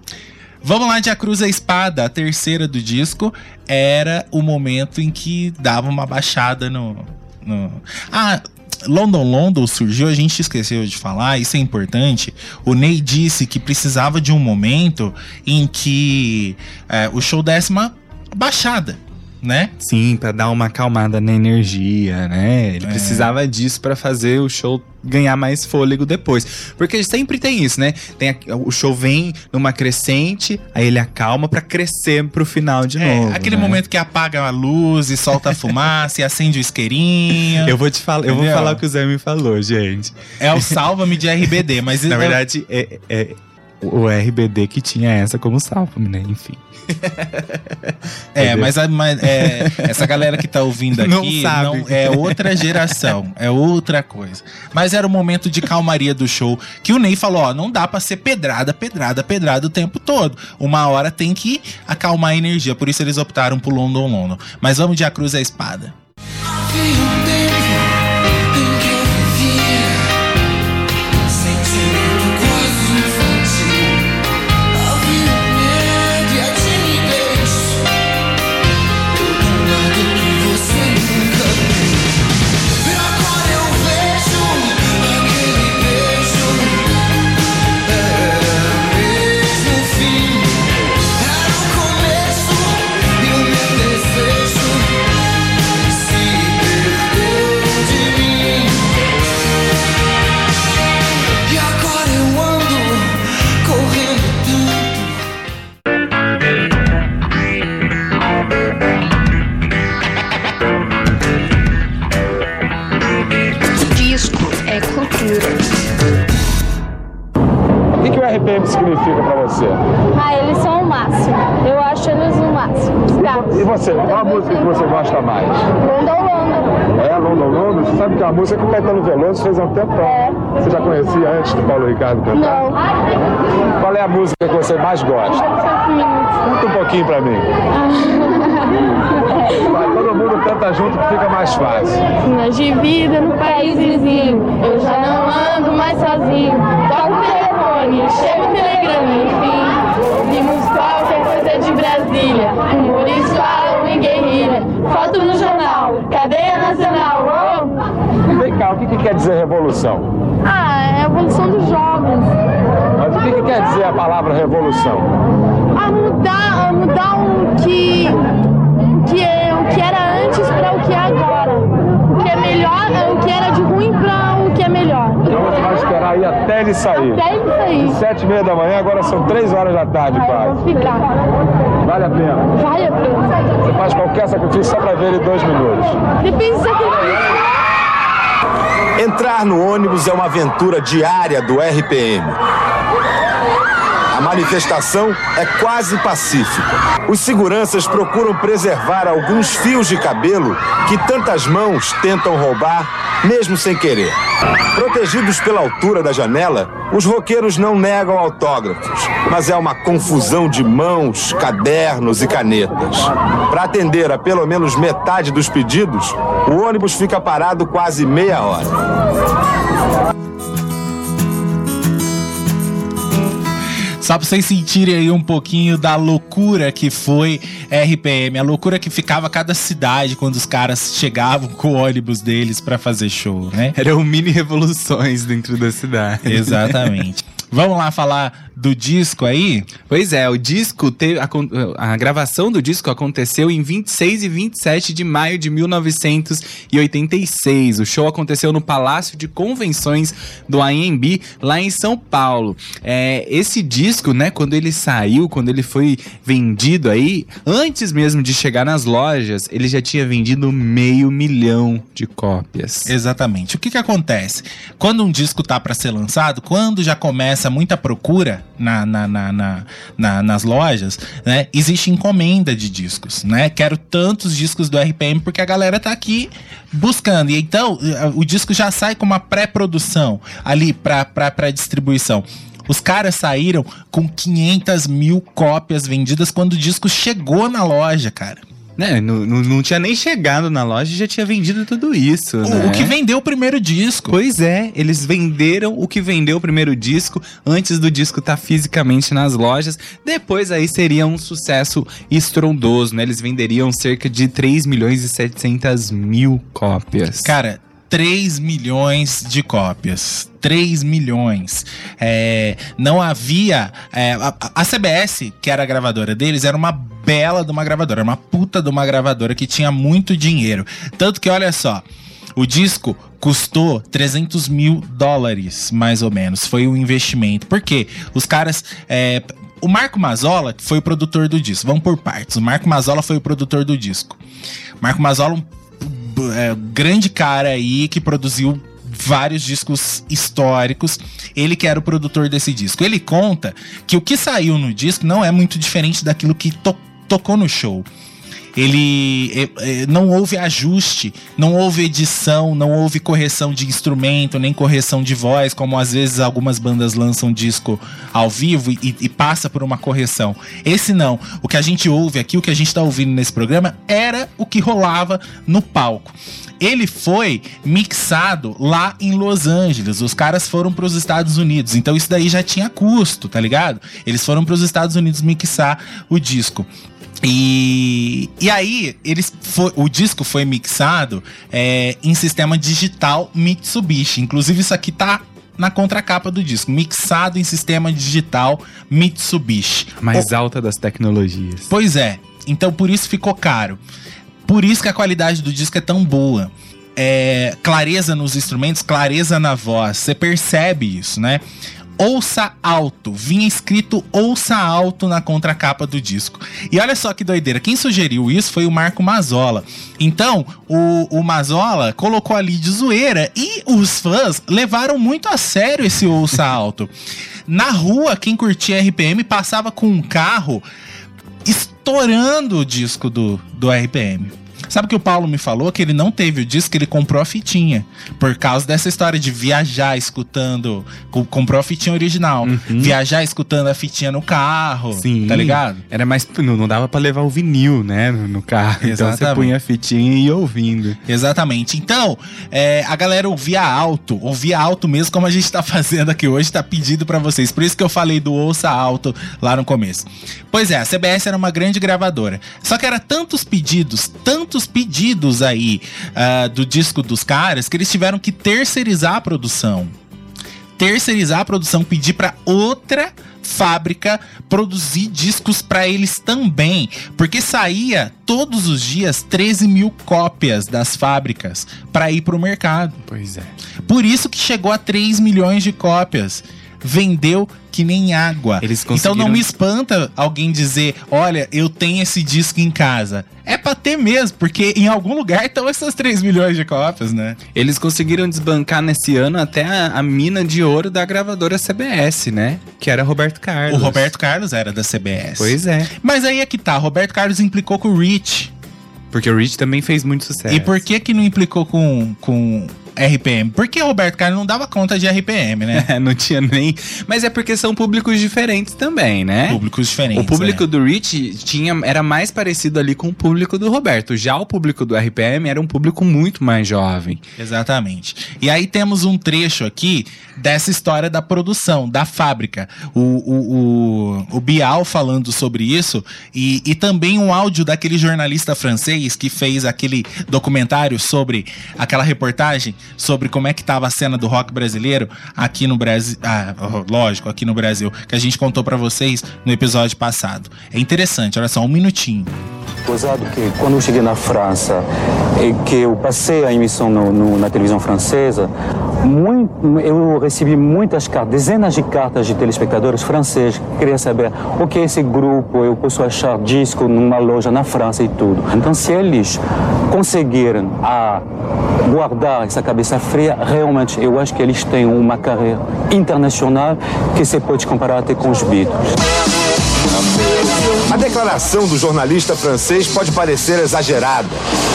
Vamos lá de A Cruz a Espada, a terceira do disco, era o momento em que dava uma baixada no. no... Ah, London London surgiu, a gente esqueceu de falar, isso é importante. O Ney disse que precisava de um momento em que é, o show desse uma baixada, né? Sim, pra dar uma acalmada na energia, né? Ele É. precisava disso pra fazer o show ganhar mais fôlego depois. Porque sempre tem isso, né? Tem a- o show vem numa crescente, aí ele acalma pra crescer pro final de É, novo. aquele né? momento que apaga a luz e solta a fumaça e acende o isqueirinho. Eu vou te falar, eu vou falar o que o Zé me falou, gente. É o salva-me de RBD, mas Na verdade, é, é o RBD que tinha essa como salva-me, né? Enfim. É, mas, a- mas, é, essa galera que tá ouvindo aqui Não sabe. não- é outra geração, é outra coisa. Mas era o momento de calmaria do show que o Ney falou: ó, não dá pra ser pedrada, pedrada, pedrada o tempo todo. Uma hora tem que acalmar a energia, por isso eles optaram por London London. Mas vamos de A Cruz à Espada. E você, qual a música que você gosta mais? London London. É, London London? Você sabe que é uma música que o Caetano Veloso fez há um tempão. Você já conhecia antes do Paulo Ricardo cantar? Não. Qual é a música que você mais gosta? Canta um pouquinho pra mim. Vai, todo mundo canta junto que fica mais fácil. Sinais de vida no país vizinho. Eu já não ando mais sozinho. Toco o telefone, chega o telegrama, enfim. Ouvimos qualquer coisa de Brasília. Rumores falam em guerrilha. Foto no jornal, cadeia nacional. Oh. Vem cá, o que, que quer dizer revolução? Ah, é a evolução dos jovens. Mas o que, que quer dizer a palavra revolução? A mudar, a mudar o que, o que, é, o que era antes para o que é agora. O que é melhor, o que era de ruim para melhor. Então você vai esperar aí até ele sair. Até ele sair. Sete e meia da manhã, agora são três horas da tarde, eu pai. vou ficar. Vale a pena. Vale a pena. Você faz qualquer sacrifício só pra ver ele dois minutos. Depende do sacrifício. Entrar no ônibus é uma aventura diária do RPM. Manifestação é quase pacífica. Os seguranças procuram preservar alguns fios de cabelo que tantas mãos tentam roubar, mesmo sem querer. Protegidos pela altura da janela, os roqueiros não negam autógrafos, mas é uma confusão de mãos, cadernos e canetas. Para atender a pelo menos metade dos pedidos, o ônibus fica parado quase meia hora. Só pra vocês sentirem aí um pouquinho da loucura que foi RPM, a loucura que ficava cada cidade quando os caras chegavam com o ônibus deles pra fazer show, né? Eram mini revoluções dentro da cidade. Exatamente. Vamos lá falar do disco aí? Pois é, o disco teve. A, a gravação do disco aconteceu em 26 e 27 de maio de 1986. O show aconteceu no Palácio de Convenções do AMB, lá em São Paulo. É, esse disco, né, quando ele saiu, quando ele foi vendido aí, antes mesmo de chegar nas lojas, ele já tinha vendido meio milhão de cópias. Exatamente. O que que acontece? Quando um disco tá pra ser lançado, quando já começa muita procura na, na- na- na- na- nas lojas, né? Existe encomenda de discos, né? Quero tantos discos do RPM porque a galera tá aqui buscando. E então, eh, o disco já sai com uma pré-produção ali pra distribuição. Os caras saíram com 500 mil cópias vendidas quando o disco chegou na loja, cara. Né, não, não, tinha nem chegado na loja e já tinha vendido tudo isso. O- né? O que vendeu o primeiro disco. Pois é, eles venderam o que vendeu o primeiro disco antes do disco estar fisicamente nas lojas. Depois aí seria um sucesso estrondoso, né? Eles venderiam cerca de 3 milhões e 700 mil cópias. Cara, 3 milhões de cópias. 3 milhões. É, não havia. é, a, a CBS, que era a gravadora deles, era uma bela de uma gravadora, uma puta de uma gravadora que tinha muito dinheiro. Tanto que, olha só. O disco custou 300 mil dólares, mais ou menos. Foi um investimento. Por quê? Os caras. é, o Marco Mazzola que foi o produtor do disco. Vamos por partes. O Marco Mazzola foi o produtor do disco. Marco Mazzola, um é, grande cara aí que produziu vários discos históricos. Ele que era o produtor desse disco. Ele conta que o que saiu no disco não é muito diferente daquilo que to- tocou no show. Ele é, é, não houve ajuste, não houve edição, não houve correção de instrumento, nem correção de voz, como às vezes algumas bandas lançam disco ao vivo e, e passa por uma correção. Esse não. O que a gente ouve aqui, o que a gente tá ouvindo nesse programa, era o que rolava no palco. Ele foi mixado lá em Los Angeles. Os caras foram para os Estados Unidos. Então isso daí já tinha custo, tá ligado? Eles foram para os Estados Unidos mixar o disco. E, e aí, eles foi, o disco foi mixado é, em sistema digital Mitsubishi. Inclusive, isso aqui tá na contracapa do disco. Mixado em sistema digital Mitsubishi. Mais alta das tecnologias. Pois é. Então por isso ficou caro. Por isso que a qualidade do disco é tão boa. É, clareza nos instrumentos, clareza na voz. Você percebe isso, né? Ouça alto. Vinha escrito ouça alto na contracapa do disco. E olha só que doideira. Quem sugeriu isso foi o Marco Mazola. Então, o, o Mazola colocou ali de zoeira e os fãs levaram muito a sério esse ouça alto. Na rua, quem curtia RPM passava com um carro estourando o disco do, do RPM. Sabe o que o Paulo me falou? Que ele não teve o disco, ele comprou a fitinha. Por causa dessa história de viajar escutando. co- Comprou a fitinha original. Viajar escutando a fitinha no carro. Sim. Tá ligado? Era mais. Não, não dava pra levar o vinil, né? No, carro. Então você Exatamente. punha a fitinha e ia ouvindo. Exatamente. Então, é, a galera ouvia alto, ouvia alto mesmo, como a gente tá fazendo aqui hoje, tá pedido pra vocês. Por isso que eu falei do ouça alto lá no começo. Pois é, a CBS era uma grande gravadora. Só que era tantos pedidos, tantos pedidos aí ah, do disco dos caras, que eles tiveram que terceirizar a produção terceirizar a produção, pedir para outra fábrica produzir discos para eles também, porque saía todos os dias 13 mil cópias das fábricas para ir para o mercado. Pois é. Por isso que chegou a 3 milhões de cópias. Vendeu que nem água. Eles Então conseguiram- não me espanta alguém dizer: olha, eu tenho esse disco em casa. É pra ter mesmo, porque em algum lugar estão essas 3 milhões de cópias, né? Eles conseguiram desbancar nesse ano até a, a mina de ouro da gravadora CBS, né? Que era Roberto Carlos. O Roberto Carlos era da CBS. Pois é. Mas aí é que tá, Roberto Carlos implicou com o Rich. Porque o Rich também fez muito sucesso. E por que que não implicou com, com RPM? Porque Roberto Carlos não dava conta de RPM, né? É, não tinha nem. Mas é porque são públicos diferentes também, né? Públicos diferentes. O público é. do Rich tinha, era mais parecido ali com o público do Roberto. Já o público do RPM era um público muito mais jovem. Exatamente. E aí temos um trecho aqui dessa história da produção, da fábrica. O, o, o, o Bial falando sobre isso e, e também um áudio daquele jornalista francês que fez aquele documentário sobre aquela reportagem sobre como é que tava a cena do rock brasileiro aqui no Brasil. Ah, lógico, aqui no Brasil, que a gente contou pra vocês no episódio passado. É interessante, olha só, um minutinho. Gozado que quando eu cheguei na França e que eu passei a emissão no- no- na televisão francesa, muito, eu recebi muitas cartas, dezenas de cartas de telespectadores franceses que queriam saber o que é esse grupo, eu posso achar disco numa loja na França e tudo. Então, se eles conseguiram a guardar essa cabeça fria, realmente eu acho que eles têm uma carreira internacional que se pode comparar até com os Beatles. A declaração do jornalista francês pode parecer exagerada,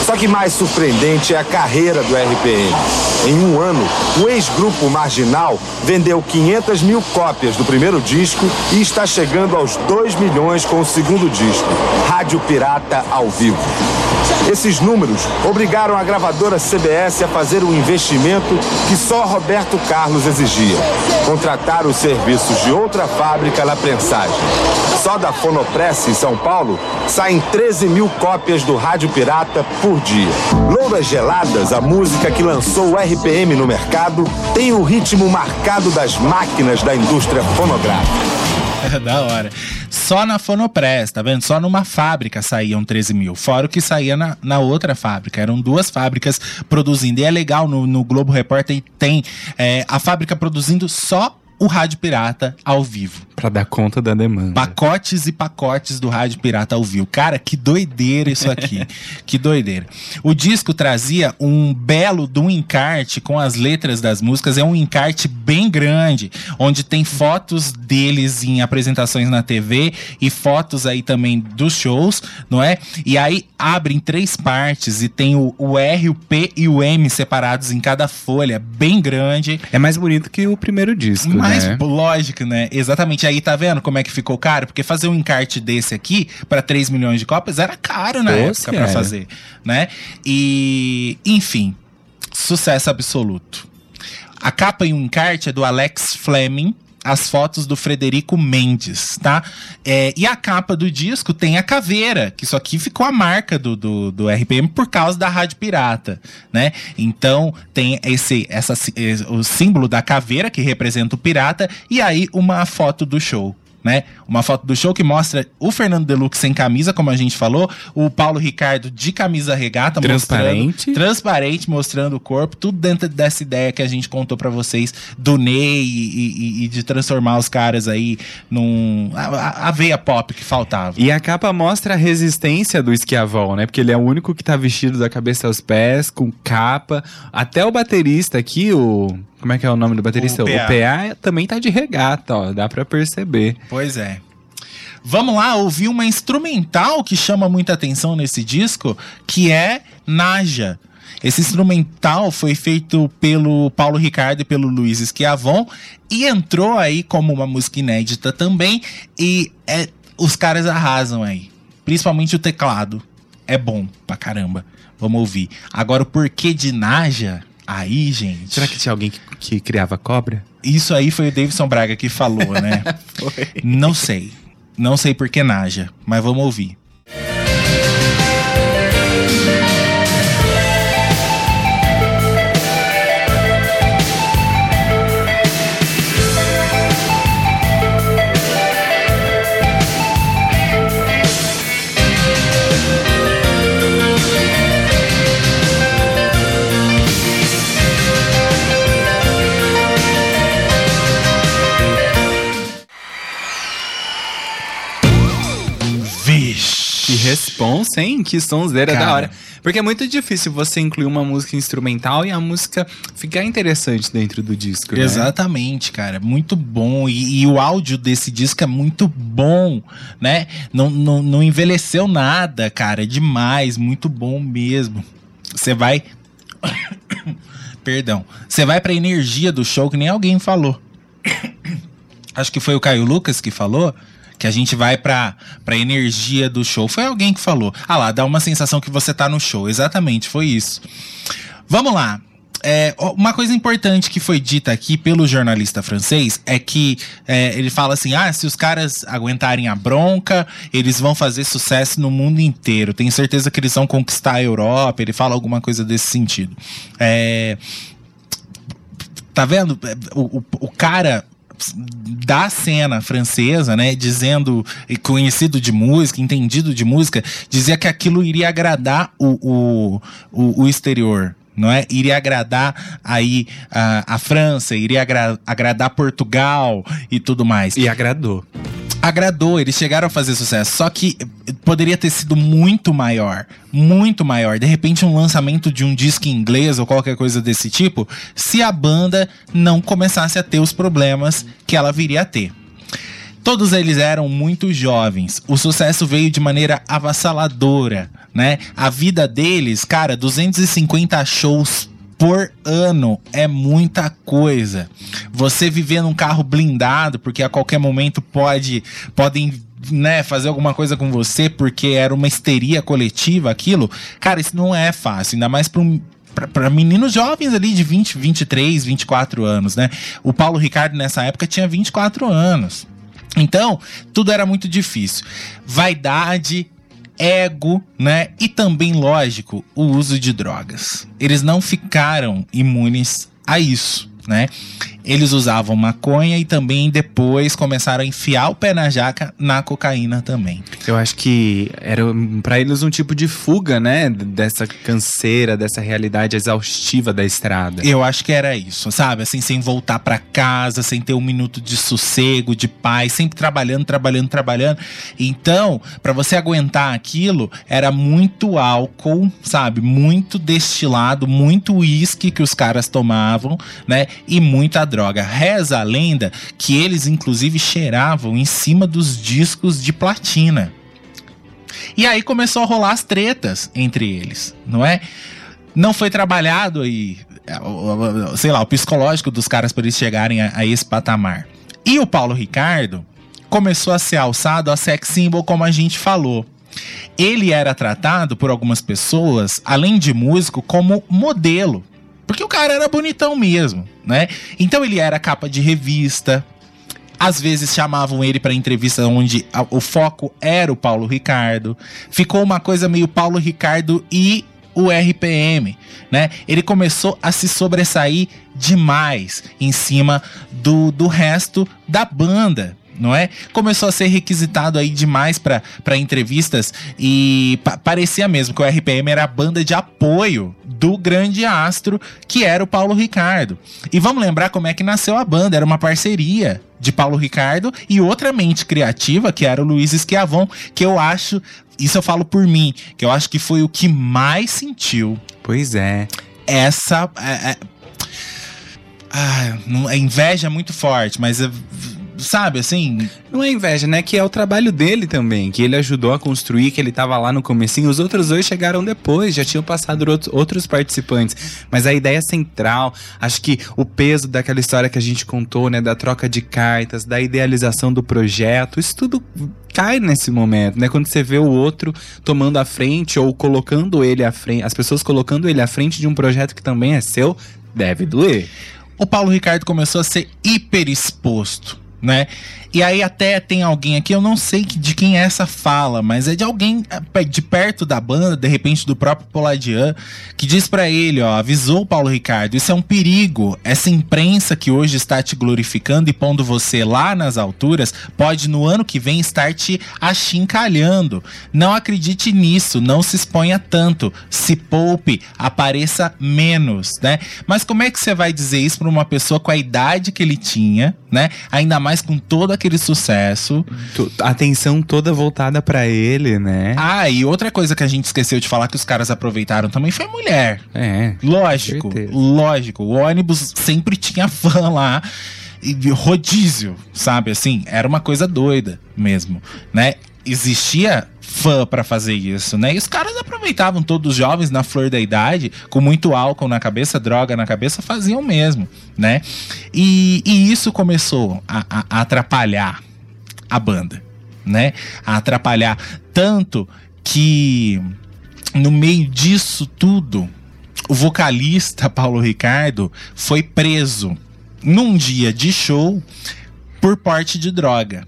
só que mais surpreendente é a carreira do RPM. Em um ano, o ex-grupo Marginal vendeu 500 mil cópias do primeiro disco e está chegando aos 2 milhões com o segundo disco, Rádio Pirata ao vivo. Esses números obrigaram a gravadora CBS a fazer um investimento que só Roberto Carlos exigia: contratar os serviços de outra fábrica na prensagem. Só da Fonopress em São Paulo saem 13 mil cópias do Rádio Pirata por dia. Louras Geladas, a música que lançou o RPM no mercado, tem o ritmo marcado das máquinas da indústria fonográfica. da hora. Só na Fonopress, tá vendo? Só numa fábrica saíam 13 mil. Fora o que saía na, na outra fábrica. Eram duas fábricas produzindo. E é legal, no, no Globo Repórter tem é, a fábrica produzindo só o Rádio Pirata ao vivo. Pra dar conta da demanda. Pacotes e pacotes do Rádio Pirata ao vivo. Cara, que doideira isso aqui. que doideira. O disco trazia um belo de um encarte com as letras das músicas. É um encarte bem grande, onde tem fotos deles em apresentações na TV e fotos aí também dos shows, não é? E aí abre em três partes e tem o, o R, o P e o M separados em cada folha, bem grande. É mais bonito que o primeiro disco, Mais né? lógico, né? Exatamente. Aí tá vendo como é que ficou caro? Porque fazer um encarte desse aqui pra 3 milhões de cópias era caro na Pô, época era. fazer, né? E, enfim, sucesso absoluto. A capa e o encarte é do Alex Fleming. As fotos do Frederico Mendes, tá? É, e a capa do disco tem a caveira, que isso aqui ficou a marca do, do, do RPM por causa da Rádio Pirata, né? Então tem esse, essa, o símbolo da caveira que representa o pirata e aí uma foto do show. Né? Uma foto do show que mostra o Fernando Deluxe sem camisa, como a gente falou, o Paulo Ricardo de camisa regata, Transparente. mostrando, transparente, mostrando o corpo, tudo dentro dessa ideia que a gente contou pra vocês do Ney e, e- e de transformar os caras aí num. A, a- veia pop que faltava. E a capa mostra a resistência do Esquiavol, né? Porque ele é o único que tá vestido da cabeça aos pés, com capa. Até o baterista aqui, o. Como é que é o nome do baterista? O O PA. PA, também tá de regata, ó. Dá pra perceber. Pois é. Vamos lá ouvir uma instrumental que chama muita atenção nesse disco, que é Naja. Esse instrumental foi feito pelo Paulo Ricardo e pelo Luiz Esquiavon e entrou aí como uma música inédita também. E é, os caras arrasam aí. Principalmente o teclado. É bom pra caramba. Vamos ouvir. Agora, o porquê de Naja? Aí, gente. Será que tinha alguém que, que criava cobra? Isso aí foi o Davidson Braga que falou, né? Não sei. Não sei por que Naja, mas vamos ouvir. Responsa, hein? Que sonzeira Cara. da hora. Porque é muito difícil você incluir uma música instrumental e a música ficar interessante dentro do disco, né? Exatamente, cara. Muito bom. E, e o áudio desse disco é muito bom, né? Não, não, não envelheceu nada, cara. É demais. Muito bom mesmo. Você vai. Perdão. Você vai pra energia do show, que nem alguém falou. Acho que foi o Caio Lucas que falou. Que a gente vai pra, pra energia do show. Foi alguém que falou. Ah lá, dá uma sensação que você tá no show. Exatamente, foi isso. Vamos lá. É, uma coisa importante que foi dita aqui pelo jornalista francês é que é, ele fala assim: ah, se os caras aguentarem a bronca, eles vão fazer sucesso no mundo inteiro. Tenho certeza que eles vão conquistar a Europa. Ele fala alguma coisa desse sentido. É, tá vendo? O, o, o cara da cena francesa, né, dizendo, conhecido de música, entendido de música, dizia que aquilo iria agradar o, o, o, o exterior. Não é? Iria agradar aí a, a França, iria agra- agradar Portugal e tudo mais. E agradou. Agradou, eles chegaram a fazer sucesso. Só que eh, poderia ter sido muito maior. Muito maior. De repente, um lançamento de um disco em inglês ou qualquer coisa desse tipo, se a banda não começasse a ter os problemas que ela viria a ter. Todos eles eram muito jovens. O sucesso veio de maneira avassaladora, né? A vida deles, cara, 250 shows por ano é muita coisa. Você viver num carro blindado, porque a qualquer momento pode podem né, fazer alguma coisa com você porque era uma histeria coletiva aquilo. Cara, isso não é fácil, ainda mais para um para meninos jovens ali de 20, 23, 24 anos, né? O Paulo Ricardo nessa época tinha 24 anos. Então, tudo era muito difícil. Vaidade, ego, né? E também, lógico, o uso de drogas. Eles não ficaram imunes a isso, né? Eles usavam maconha e também depois começaram a enfiar o pé na jaca na cocaína também. Eu acho que era pra eles um tipo de fuga, né? Dessa canseira, dessa realidade exaustiva da estrada. Eu acho que era isso, sabe? Assim, sem voltar pra casa, sem ter um minuto de sossego, de paz, sempre trabalhando, trabalhando, trabalhando. Então, pra você aguentar aquilo, era muito álcool, sabe? Muito destilado, muito uísque que os caras tomavam, né? E muita droga. Reza a lenda que eles, inclusive, cheiravam em cima dos discos de platina. E aí começou a rolar as tretas entre eles, não é? Não foi trabalhado aí, sei lá, o psicológico dos caras para eles chegarem a, a esse patamar. E o Paulo Ricardo começou a ser alçado a sex symbol, como a gente falou. Ele era tratado por algumas pessoas, além de músico, como modelo. Porque o cara era bonitão mesmo, né? Então ele era capa de revista, às vezes chamavam ele para entrevista onde a- o foco era o Paulo Ricardo. Ficou uma coisa meio Paulo Ricardo e o RPM, né? Ele começou a se sobressair demais em cima do, do resto da banda. Não é? Começou a ser requisitado aí demais para entrevistas e pa- parecia mesmo que o RPM era a banda de apoio do grande astro que era o Paulo Ricardo. E vamos lembrar como é que nasceu a banda, era uma parceria de Paulo Ricardo e outra mente criativa, que era o Luiz Esquiavon, que eu acho, isso eu falo por mim, que eu acho que foi o que mais sentiu Pois é. essa. É, é- Ah, não- a inveja é muito forte, mas é, sabe assim. Não é inveja, né? Que é o trabalho dele também, que ele ajudou a construir, que ele tava lá no comecinho. Os outros dois chegaram depois, já tinham passado outros- outros participantes. Mas a ideia central, acho que o peso daquela história que a gente contou, né? Da troca de cartas, da idealização do projeto, isso tudo cai nesse momento, né? Quando você vê o outro tomando a frente ou colocando ele à frente, as pessoas colocando ele à frente de um projeto que também é seu, deve doer. o Paulo Ricardo começou a ser hiper exposto, né? E aí até tem alguém aqui, eu não sei de quem é essa fala, mas é de alguém eh, de perto da banda, de repente do próprio Poladian, que diz pra ele, ó, avisou o Paulo Ricardo, isso é um perigo. Essa imprensa que hoje está te glorificando e pondo você lá nas alturas, pode no ano que vem estar te achincalhando. Não acredite nisso, não se exponha tanto, se poupe, apareça menos, né? Mas como é que você vai dizer isso pra uma pessoa com a idade que ele tinha, né? Ainda mais com todo aquele sucesso. A atenção toda voltada pra ele, né? Ah, e outra coisa que a gente esqueceu de falar que os caras aproveitaram também foi a mulher. É. Lógico, lógico. O ônibus sempre tinha fã lá. E rodízio, sabe? Assim, era uma coisa doida mesmo, né? Existia fã pra fazer isso, né? E os caras aproveitavam todos os jovens na flor da idade, com muito álcool na cabeça, droga na cabeça, faziam mesmo, né? E, e isso começou a, a- a atrapalhar a banda, né? A atrapalhar tanto que no meio disso tudo, o vocalista Paulo Ricardo foi preso num dia de show por porte de droga.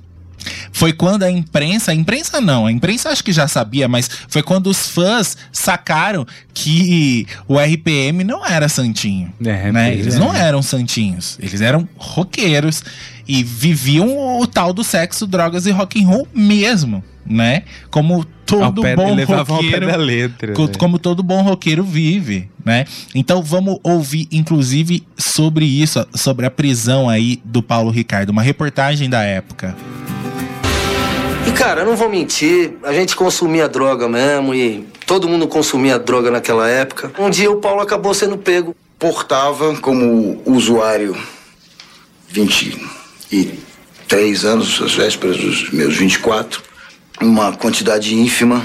Foi quando a imprensa, a imprensa não, a imprensa acho que já sabia, mas foi quando os fãs sacaram que o RPM não era santinho. É, né? Eles é. não eram santinhos, eles eram roqueiros e viviam o tal do sexo, drogas e rock and roll mesmo, né? Como todo pé- bom roqueiro, da letra, co- né? como todo bom roqueiro vive, né? Então vamos ouvir, inclusive, sobre isso, sobre a prisão aí do Paulo Ricardo, uma reportagem da época. E cara, eu não vou mentir, a gente consumia droga mesmo e todo mundo consumia droga naquela época. Um dia o Paulo acabou sendo pego. Portava como usuário 23 anos, às vésperas dos meus 24, uma quantidade ínfima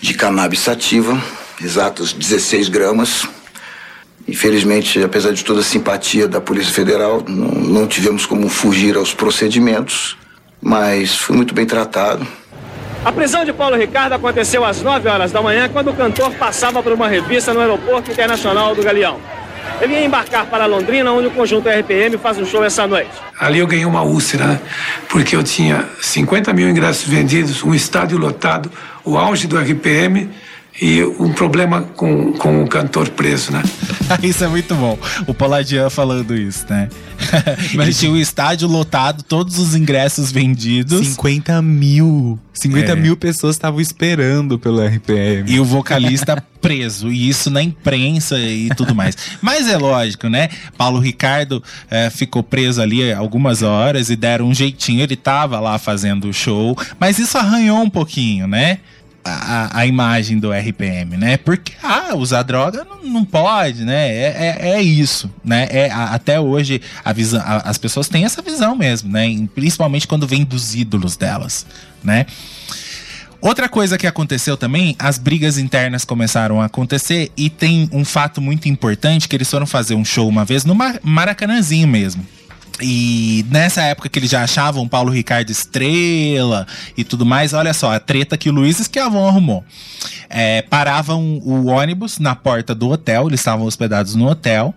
de cannabis sativa, exatos 16 gramas. Infelizmente, apesar de toda a simpatia da Polícia Federal, não, não tivemos como fugir aos procedimentos, mas fui muito bem tratado. A prisão de Paulo Ricardo aconteceu às 9 horas da manhã, quando o cantor passava por uma revista no Aeroporto Internacional do Galeão. Ele ia embarcar para Londrina, onde o conjunto RPM faz um show essa noite. Ali eu ganhei uma úlcera, né? Porque eu tinha 50 mil ingressos vendidos, um estádio lotado, o auge do RPM e um problema com, com o cantor preso, né? isso é muito bom. O Poladian falando isso, né? Ele tinha o estádio lotado, todos os ingressos vendidos. 50 mil. 50 É. mil pessoas estavam esperando pelo RPM. E o vocalista preso, e isso na imprensa e tudo mais. Mas é lógico, né? Paulo Ricardo eh, ficou preso ali algumas horas e deram um jeitinho. Ele tava lá fazendo o show, mas isso arranhou um pouquinho, né? A, a- imagem do RPM, né? Porque, ah, usar droga não, não pode, né? É, é, é isso, né? É, a- até hoje a visão, a- as pessoas têm essa visão mesmo, né? Principalmente quando vem dos ídolos delas, né? Outra coisa que aconteceu também, as brigas internas começaram a acontecer e tem um fato muito importante que eles foram fazer um show uma vez no Mar- Maracanãzinho mesmo. E nessa época que eles já achavam Paulo Ricardo estrela e tudo mais, olha só, a treta que o Luiz Esquiavon arrumou. É, paravam o ônibus na porta do hotel, eles estavam hospedados no hotel.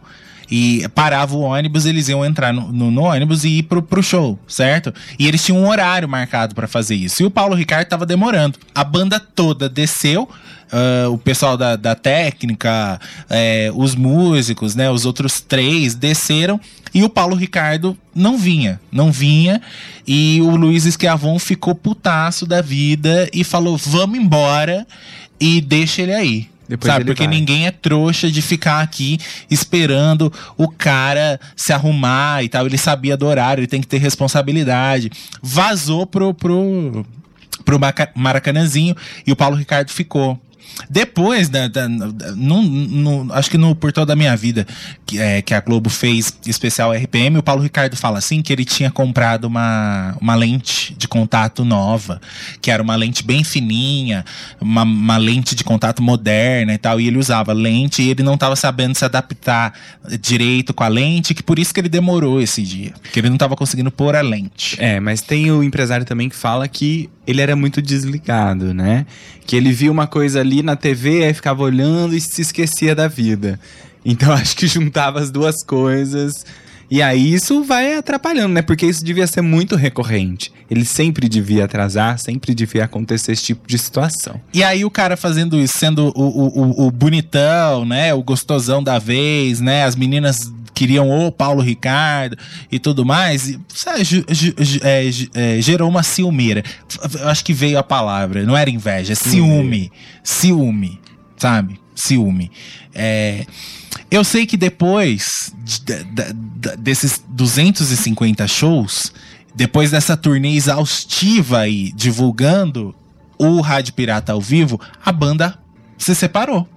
E parava o ônibus, eles iam entrar no, no- no ônibus e ir pro, pro show, certo? E eles tinham um horário marcado pra fazer isso. E o Paulo Ricardo tava demorando. A banda toda desceu, ah, o pessoal da, da técnica, eh, os músicos, né? Os outros três desceram e o Paulo Ricardo não vinha, não vinha. E o Luiz Esquiavon ficou putaço da vida e falou: vamos embora e deixa ele aí. Depois Sabe, porque vai. ninguém é trouxa de ficar aqui esperando o cara se arrumar e tal. Ele sabia do horário, ele tem que ter responsabilidade. Vazou pro, pro, pro Maracanãzinho e o Paulo Ricardo ficou. Depois, da, da- da- num- num- acho que no Por Toda a Minha Vida, que, é, que a Globo fez especial RPM, o Paulo Ricardo fala assim que ele tinha comprado uma, uma lente de contato nova, que era uma lente bem fininha, uma, uma lente de contato moderna e tal, e ele usava lente e ele não estava sabendo se adaptar direito com a lente, que por isso que ele demorou esse dia, porque ele não estava conseguindo pôr a lente. É, mas tem o empresário também que fala que ele era muito desligado, né? Que ele via uma coisa ali na TV, aí ficava olhando e se esquecia da vida. Então acho que juntava as duas coisas. E aí isso vai atrapalhando, né? Porque isso devia ser muito recorrente. Ele sempre devia atrasar, sempre devia acontecer esse tipo de situação. E aí o cara fazendo isso, sendo o, o, o- o bonitão, né? O gostosão da vez, né? As meninas queriam o Paulo Ricardo e tudo mais. E, sabe, é, é, gerou uma ciumeira. Eu acho que veio a palavra, não era inveja, é ciúme. Ciúme, sabe? Ciúme. É, eu sei que depois de- da- da- desses 250 shows, depois dessa turnê exaustiva aí, divulgando o Rádio Pirata ao vivo, a banda se separou.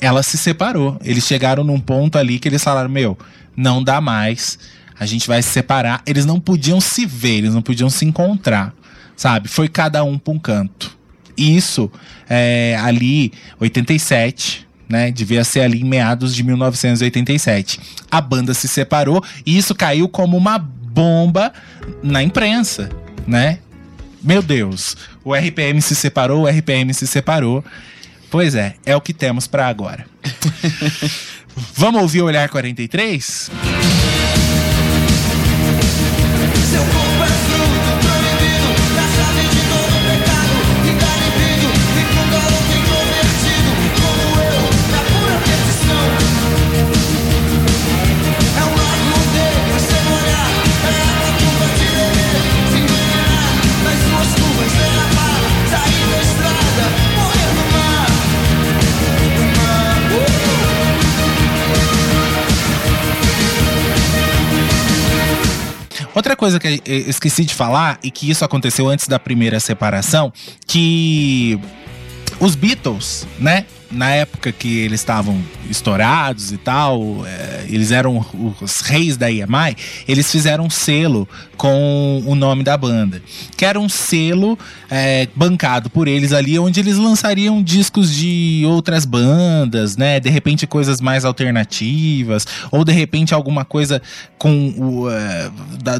Ela se separou. Eles chegaram num ponto ali que eles falaram: Meu, não dá mais. A gente vai se separar. Eles não podiam se ver, eles não podiam se encontrar. sabe? Foi cada um pra um canto. Isso é, ali, 87, né? Devia ser ali em meados de 1987. A banda se separou e isso caiu como uma bomba na imprensa, né? Meu Deus, o RPM se separou, o RPM se separou. Pois é, é o que temos pra agora. Vamos ouvir o Olhar 43? Seu Outra coisa que eu esqueci de falar e que isso aconteceu antes da primeira separação, que os Beatles, né? Na época que eles estavam estourados e tal, é, eles eram os reis da EMI, eles fizeram um selo com o nome da banda. Que era um selo é, bancado por eles ali, onde eles lançariam discos de outras bandas, né? De repente coisas mais alternativas, ou de repente alguma coisa com o, é,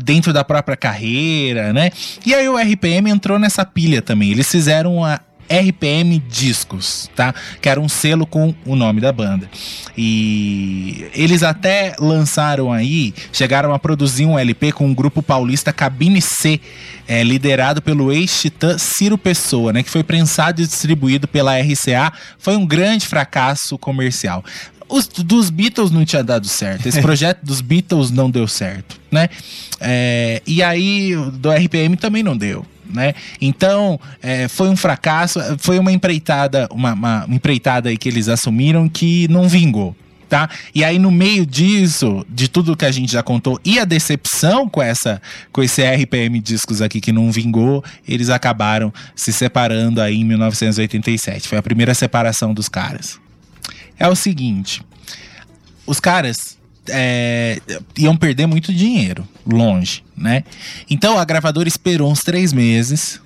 dentro da própria carreira, né? E aí o RPM entrou nessa pilha também. Eles fizeram a RPM Discos, tá? Que era um selo com o nome da banda. E eles até lançaram aí, chegaram a produzir um LP com o grupo paulista Cabine C, é, liderado pelo ex-titã Ciro Pessoa, né? Que foi prensado e distribuído pela RCA. Foi um grande fracasso comercial. Os dos Beatles não tinha dado certo. Esse projeto dos Beatles não deu certo, né? É, e aí do RPM também não deu. Né? Então é, foi um fracasso, foi uma empreitada, uma, uma empreitada aí que eles assumiram que não vingou. Tá? E aí, no meio disso, de tudo que a gente já contou, e a decepção com essa com esse RPM discos aqui que não vingou, eles acabaram se separando aí em 1987. Foi a primeira separação dos caras. É o seguinte: os caras é, iam perder muito dinheiro longe, né? Então a gravadora esperou uns três meses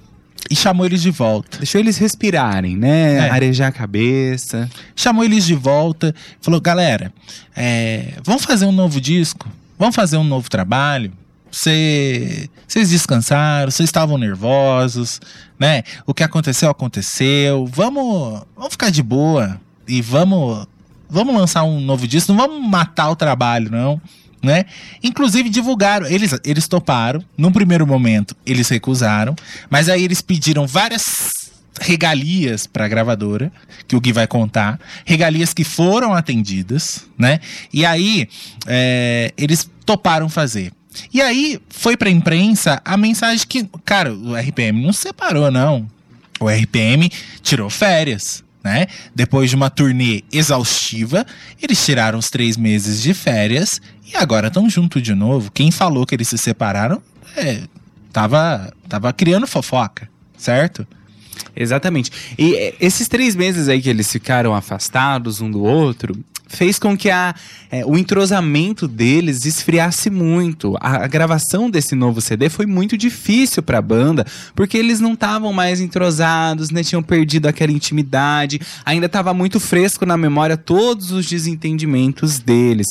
e chamou eles de volta. Deixou eles respirarem, né? É. Arejar a cabeça. Chamou eles de volta, falou: galera, é, vamos fazer um novo disco, vamos fazer um novo trabalho. Cê- Vocês descansaram, vocês estavam nervosos, né? O que aconteceu, aconteceu. Vamos, vamos ficar de boa e vamos, vamos lançar um novo disco. Não vamos matar o trabalho, não. Né? Inclusive divulgaram, eles, eles toparam. Num primeiro momento, eles recusaram, mas aí eles pediram várias regalias para a gravadora, que o Gui vai contar, regalias que foram atendidas, né? E aí é, eles toparam fazer. E aí foi pra imprensa a mensagem que, cara, o RPM não se separou, não. O RPM tirou férias. Né? Depois de uma turnê exaustiva, eles tiraram os três meses de férias e agora estão juntos de novo. Quem falou que eles se separaram é, tava, tava criando fofoca, certo? Exatamente. E é, esses três meses aí que eles ficaram afastados um do outro fez com que a, é, o entrosamento deles esfriasse muito. A, a gravação desse novo CD foi muito difícil pra banda, porque eles não estavam mais entrosados, né? Tinham perdido aquela intimidade, ainda estava muito fresco na memória todos os desentendimentos deles.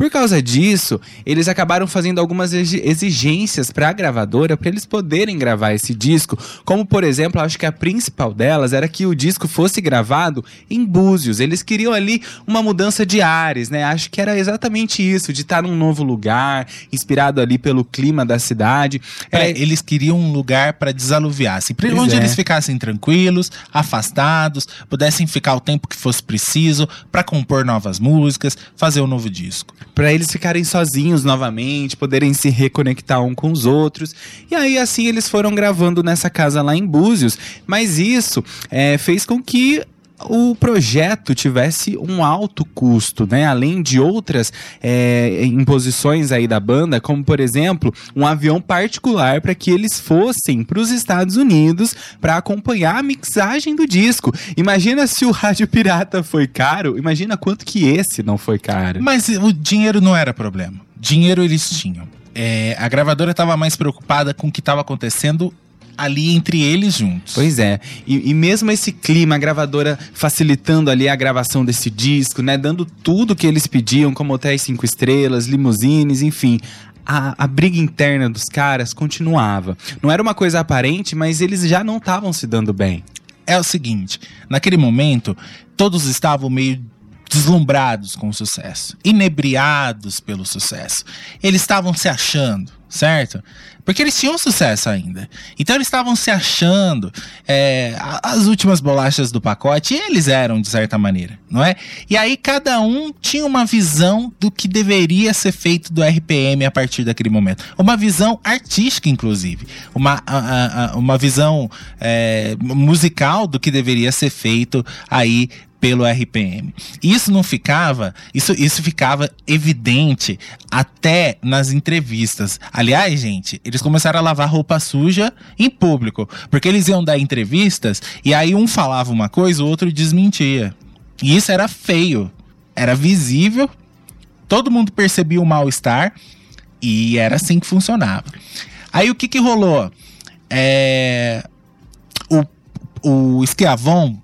Por causa disso, eles acabaram fazendo algumas exi- exigências para a gravadora para eles poderem gravar esse disco, como por exemplo, acho que a principal delas era que o disco fosse gravado em Búzios. Eles queriam ali uma mudança de ares, né? Acho que era exatamente isso, de estar num novo lugar, inspirado ali pelo clima da cidade. É, eles queriam um lugar para desaluviar, assim, onde é. eles ficassem tranquilos, afastados, pudessem ficar o tempo que fosse preciso para compor novas músicas, fazer um novo disco. Pra eles ficarem sozinhos novamente, poderem se reconectar um com os outros. E aí, assim, eles foram gravando nessa casa lá em Búzios. Mas isso é, fez com que o projeto tivesse um alto custo, né? Além de outras é, imposições aí da banda, como por exemplo, um avião particular para que eles fossem para os Estados Unidos para acompanhar a mixagem do disco. Imagina se o rádio pirata foi caro, imagina quanto que esse não foi caro. Mas o dinheiro não era problema. Dinheiro eles tinham. É, a gravadora estava mais preocupada com o que estava acontecendo ali entre eles juntos. Pois é. E, e mesmo esse clima, a gravadora facilitando ali a gravação desse disco, né? Dando tudo que eles pediam, como hotéis cinco estrelas, limusines, enfim. A, a briga interna dos caras continuava. Não era uma coisa aparente, mas eles já não estavam se dando bem. É o seguinte, naquele momento, todos estavam meio deslumbrados com o sucesso, inebriados pelo sucesso. Eles estavam se achando, certo? Porque eles tinham sucesso ainda. Então eles estavam se achando é, as últimas bolachas do pacote, e eles eram, de certa maneira, não é? E aí cada um tinha uma visão do que deveria ser feito do RPM a partir daquele momento. Uma visão artística, inclusive. Uma, a- a- uma visão é, musical do que deveria ser feito aí pelo RPM. Isso não ficava, isso, isso ficava evidente até nas entrevistas. Aliás, gente, eles começaram a lavar roupa suja em público, porque eles iam dar entrevistas e aí um falava uma coisa, o outro desmentia. E isso era feio, era visível, todo mundo percebia o mal-estar e era assim que funcionava. Aí o que que rolou? É, o, o Esquiavon,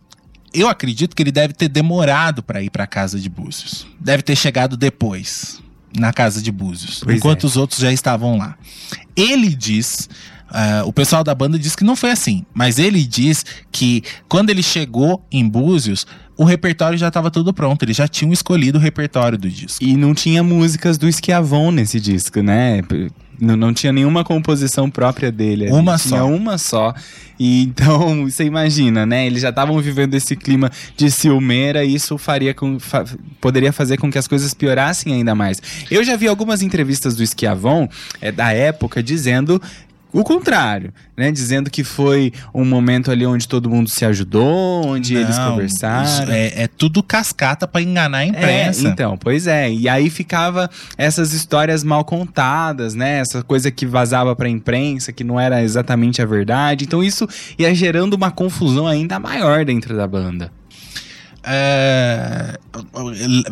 eu acredito que ele deve ter demorado para ir para casa de Búzios. Deve ter chegado depois na casa de Búzios, Pois enquanto é. os outros já estavam lá. Ele diz, ah, o pessoal da banda diz que não foi assim, mas ele diz que quando ele chegou em Búzios, o repertório já estava tudo pronto, eles já tinham escolhido o repertório do disco. E não tinha músicas do Esquiavon nesse disco, né? Não, não tinha nenhuma composição própria dele. ali. Uma tinha só. uma só. E então, você imagina, né? Eles já estavam vivendo esse clima de ciumeira e isso faria com, fa- poderia fazer com que as coisas piorassem ainda mais. Eu já vi algumas entrevistas do Esquiavon, é, da época, dizendo o contrário, né? Dizendo que foi um momento ali onde todo mundo se ajudou, onde eles Não, conversaram. isso É, é tudo cascata para enganar a imprensa. É, então, pois é. E aí ficava essas histórias mal contadas, né? Essa coisa que vazava pra imprensa, que não era exatamente a verdade. Então isso ia gerando uma confusão ainda maior dentro da banda. É,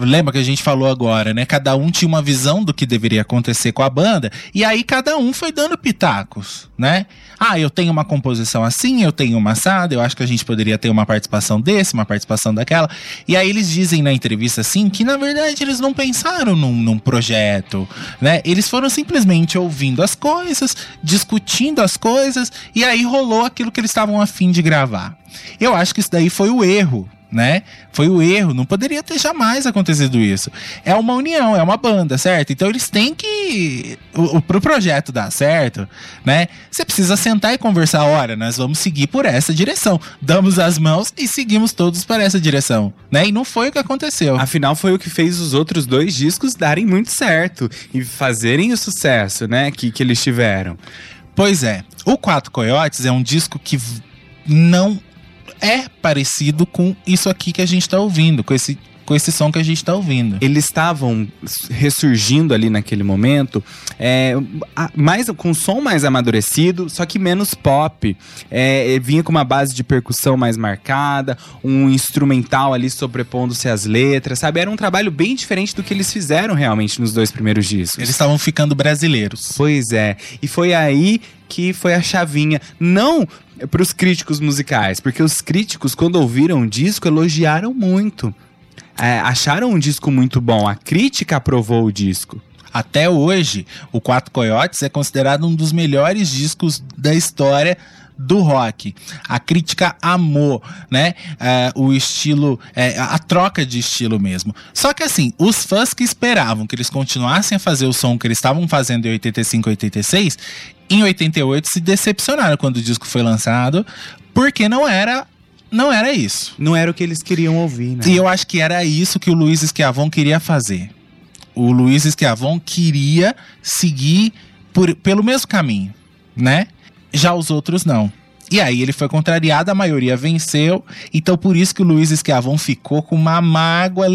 lembra que a gente falou agora, né? Cada um tinha uma visão do que deveria acontecer com a banda, e aí cada um foi dando pitacos, né? Ah, eu tenho uma composição assim, eu tenho uma assada, eu acho que a gente poderia ter uma participação desse, uma participação daquela. E aí eles dizem na entrevista assim que na verdade eles não pensaram num, num projeto, né? Eles foram simplesmente ouvindo as coisas, discutindo as coisas, e aí rolou aquilo que eles estavam afim de gravar. Eu acho que isso daí foi o erro né? Foi o erro, não poderia ter jamais acontecido isso. É uma união, é uma banda, certo? Então eles têm que. O, o, pro projeto dar certo, né? Você precisa sentar e conversar. Olha, nós vamos seguir por essa direção. Damos as mãos e seguimos todos para essa direção, né? E não foi o que aconteceu. Afinal, foi o que fez os outros dois discos darem muito certo e fazerem o sucesso, né? Que, que eles tiveram. Pois é. O Quatro Coiotes é um disco que não é parecido com isso aqui que a gente tá ouvindo, com esse, com esse som que a gente tá ouvindo. Eles estavam ressurgindo ali naquele momento, é, mais, com um som mais amadurecido, só que menos pop. É, vinha com uma base de percussão mais marcada, um instrumental ali sobrepondo-se às letras, sabe? Era um trabalho bem diferente do que eles fizeram realmente nos dois primeiros discos. Eles estavam ficando brasileiros. Pois é. E foi aí que foi a chavinha. Não para os críticos musicais, porque os críticos, quando ouviram o disco, elogiaram muito. É, acharam um disco muito bom. A crítica aprovou o disco. Até hoje, o Quatro Coiotes é considerado um dos melhores discos da história do rock. A crítica amou, né? É, o estilo, é, a troca de estilo mesmo. Só que assim, os fãs que esperavam que eles continuassem a fazer o som que eles estavam fazendo em 85 e 86, em 88 se decepcionaram quando o disco foi lançado, porque não era não era isso. Não era o que eles queriam ouvir, né? E eu acho que era isso que o Luiz Esquiavon queria fazer. O Luiz Esquiavon queria seguir por, pelo mesmo caminho, né? Já os outros não. E aí ele foi contrariado, a maioria venceu. Então por isso que o Luiz Esquiavon ficou com uma mágoa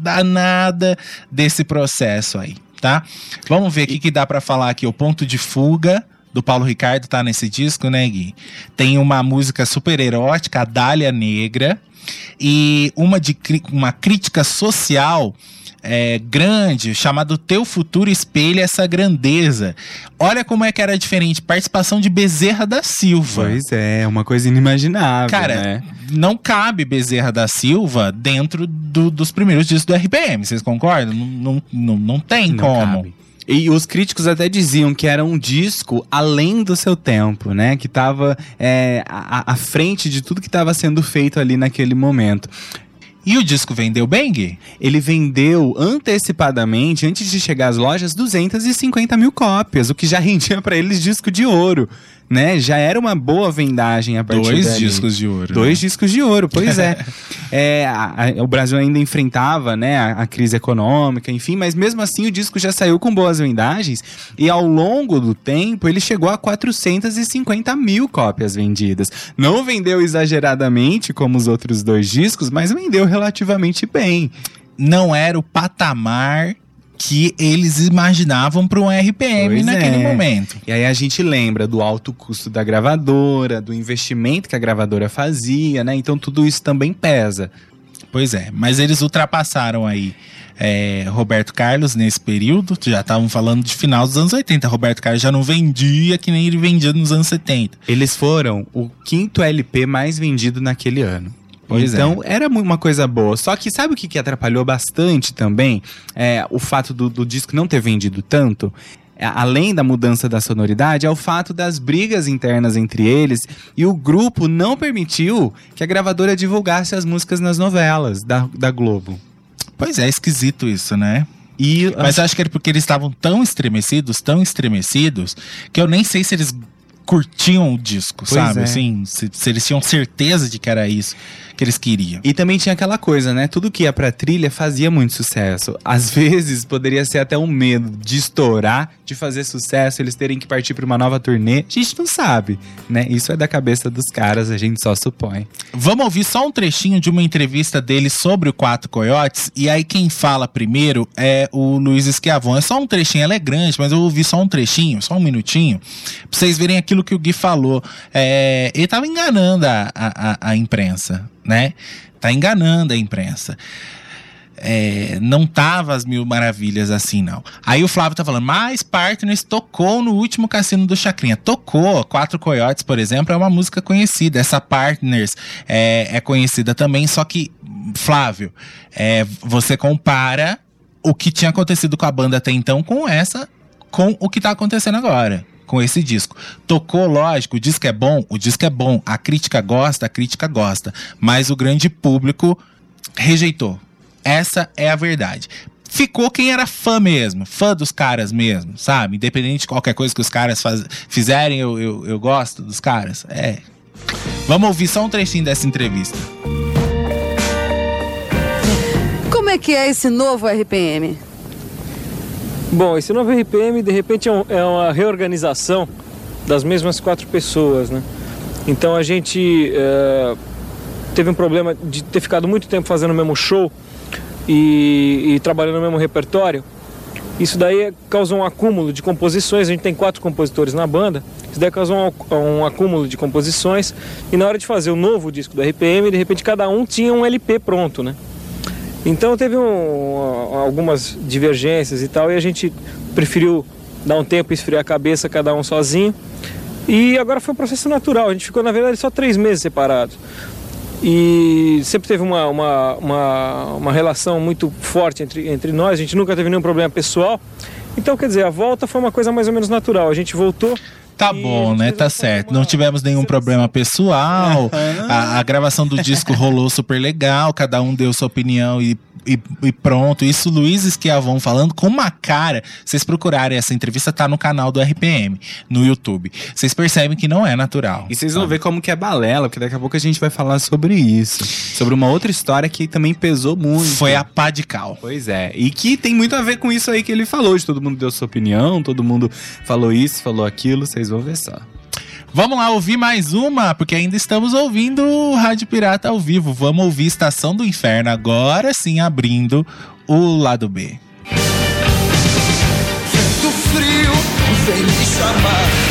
danada desse processo aí, tá? Vamos ver o que, que dá pra falar aqui. O ponto de fuga do Paulo Ricardo tá nesse disco, né, Gui? Tem uma música super erótica, a Dália Negra, e uma, de, uma crítica social é, grande, chamado Teu Futuro Espelha Essa Grandeza. Olha como é que era diferente. Participação de Bezerra da Silva. Pois é, uma coisa inimaginável, Cara, né? não cabe Bezerra da Silva dentro do- dos primeiros discos do RPM, vocês concordam? Não, não, não, tem Não como. cabe. E os críticos até diziam que era um disco além do seu tempo, né? Que tava é, à, à frente de tudo que estava sendo feito ali naquele momento. E o disco vendeu bem, Gui? Ele vendeu antecipadamente, antes de chegar às lojas, 250 mil cópias, o que já rendia para eles disco de ouro, né? Já era uma boa vendagem a partir Dois dali. discos de ouro. Dois né? discos de ouro, pois é. É, a- a- o Brasil ainda enfrentava né, a, a crise econômica, enfim, mas mesmo assim o disco já saiu com boas vendagens e ao longo do tempo ele chegou a 450 mil cópias vendidas. Não vendeu exageradamente como os outros dois discos, mas vendeu relativamente bem. Não era o patamar que eles imaginavam para um RPM Pois naquele é. momento. E aí a gente lembra do alto custo da gravadora, do investimento que a gravadora fazia, né? Então tudo isso também pesa. Pois é, mas eles ultrapassaram aí é, Roberto Carlos nesse período. Já estavam falando de final dos anos 80. Roberto Carlos já não vendia que nem ele vendia nos anos 70. Eles foram o quinto LP mais vendido naquele ano. Pois então, era mu- uma coisa boa. Só que sabe o que, que atrapalhou bastante também? É, o fato do, do disco não ter vendido tanto. É, Além da mudança da sonoridade, é o fato das brigas internas entre eles e o grupo não permitiu que a gravadora divulgasse as músicas nas novelas da, da Globo. Pois é, esquisito isso, né? E, Mas acho que era porque eles estavam tão estremecidos, tão estremecidos, que eu nem sei se eles curtiam o disco, Pois sabe? é. Assim, se, se eles tinham certeza de que era isso que eles queriam. E também tinha aquela coisa, né? Tudo que ia pra trilha fazia muito sucesso. Às vezes poderia ser até um medo de estourar, de fazer sucesso, eles terem que partir pra uma nova turnê. A gente não sabe, né? Isso é da cabeça dos caras, a gente só supõe. Vamos ouvir só um trechinho de uma entrevista dele sobre o Quatro Coiotes. E aí quem fala primeiro é o Luiz Esquiavon. É só um trechinho, ela é grande, mas eu ouvi só um trechinho, só um minutinho, pra vocês verem aquilo que o Gui falou. É, ele tava enganando a, a- a imprensa, né? Tá enganando a imprensa. É, não tava as mil maravilhas assim, não. Aí o Flávio tá falando, mas Partners tocou no último cassino do Chacrinha. Tocou. Quatro Coiotes, por exemplo, é uma música conhecida. Essa Partners é, é conhecida também, só que, Flávio, é, você compara o que tinha acontecido com a banda até então com essa, com o que tá acontecendo agora. Com esse disco. Tocou, lógico, o disco é bom, o disco é bom. A crítica gosta, a crítica gosta. Mas o grande público rejeitou. Essa é a verdade. Ficou quem era fã mesmo, fã dos caras mesmo, sabe? Independente de qualquer coisa que os caras faz, fizerem, eu, eu, eu gosto dos caras. É. Vamos ouvir só um trechinho dessa entrevista. Como é que é esse novo RPM? Bom, esse novo RPM de repente é, um- é uma reorganização das mesmas quatro pessoas, né? Então a gente eh, teve um problema de ter ficado muito tempo fazendo o mesmo show e, e trabalhando no mesmo repertório. Isso daí causou um acúmulo de composições. A gente tem quatro compositores na banda. Isso daí causou um, um acúmulo de composições. E na hora de fazer o novo disco do RPM, de repente cada um tinha um LP pronto, né? Então teve um- algumas divergências e tal, e a gente preferiu dar um tempo esfriar a cabeça, cada um sozinho. E agora foi um processo natural, a gente ficou na verdade só três meses separados. E sempre teve uma, uma, uma, uma relação muito forte entre, entre nós, a gente nunca teve nenhum problema pessoal. Então, quer dizer, a volta foi uma coisa mais ou menos natural. A gente voltou. Tá bom, né? Tá certo. Não tivemos nenhum problema pessoal. A, a gravação do disco rolou super legal. Cada um deu sua opinião e, e, e pronto. Isso, Luiz Esquiavon falando com uma cara. Vocês procurarem essa entrevista, tá no canal do RPM, no YouTube. Vocês percebem que não é natural. E vocês vão ver como que é balela, porque daqui a pouco a gente vai falar sobre isso. Sobre uma outra história que também pesou muito. Foi a pá de cal. Pois é. E que tem muito a ver com isso aí que ele falou, de todo mundo deu sua opinião, todo mundo falou isso, falou aquilo, vocês vão ver só. Vamos lá ouvir mais uma, porque ainda estamos ouvindo o Rádio Pirata ao vivo. Vamos ouvir Estação do Inferno, agora sim abrindo o lado B. Vento frio vem me chamar.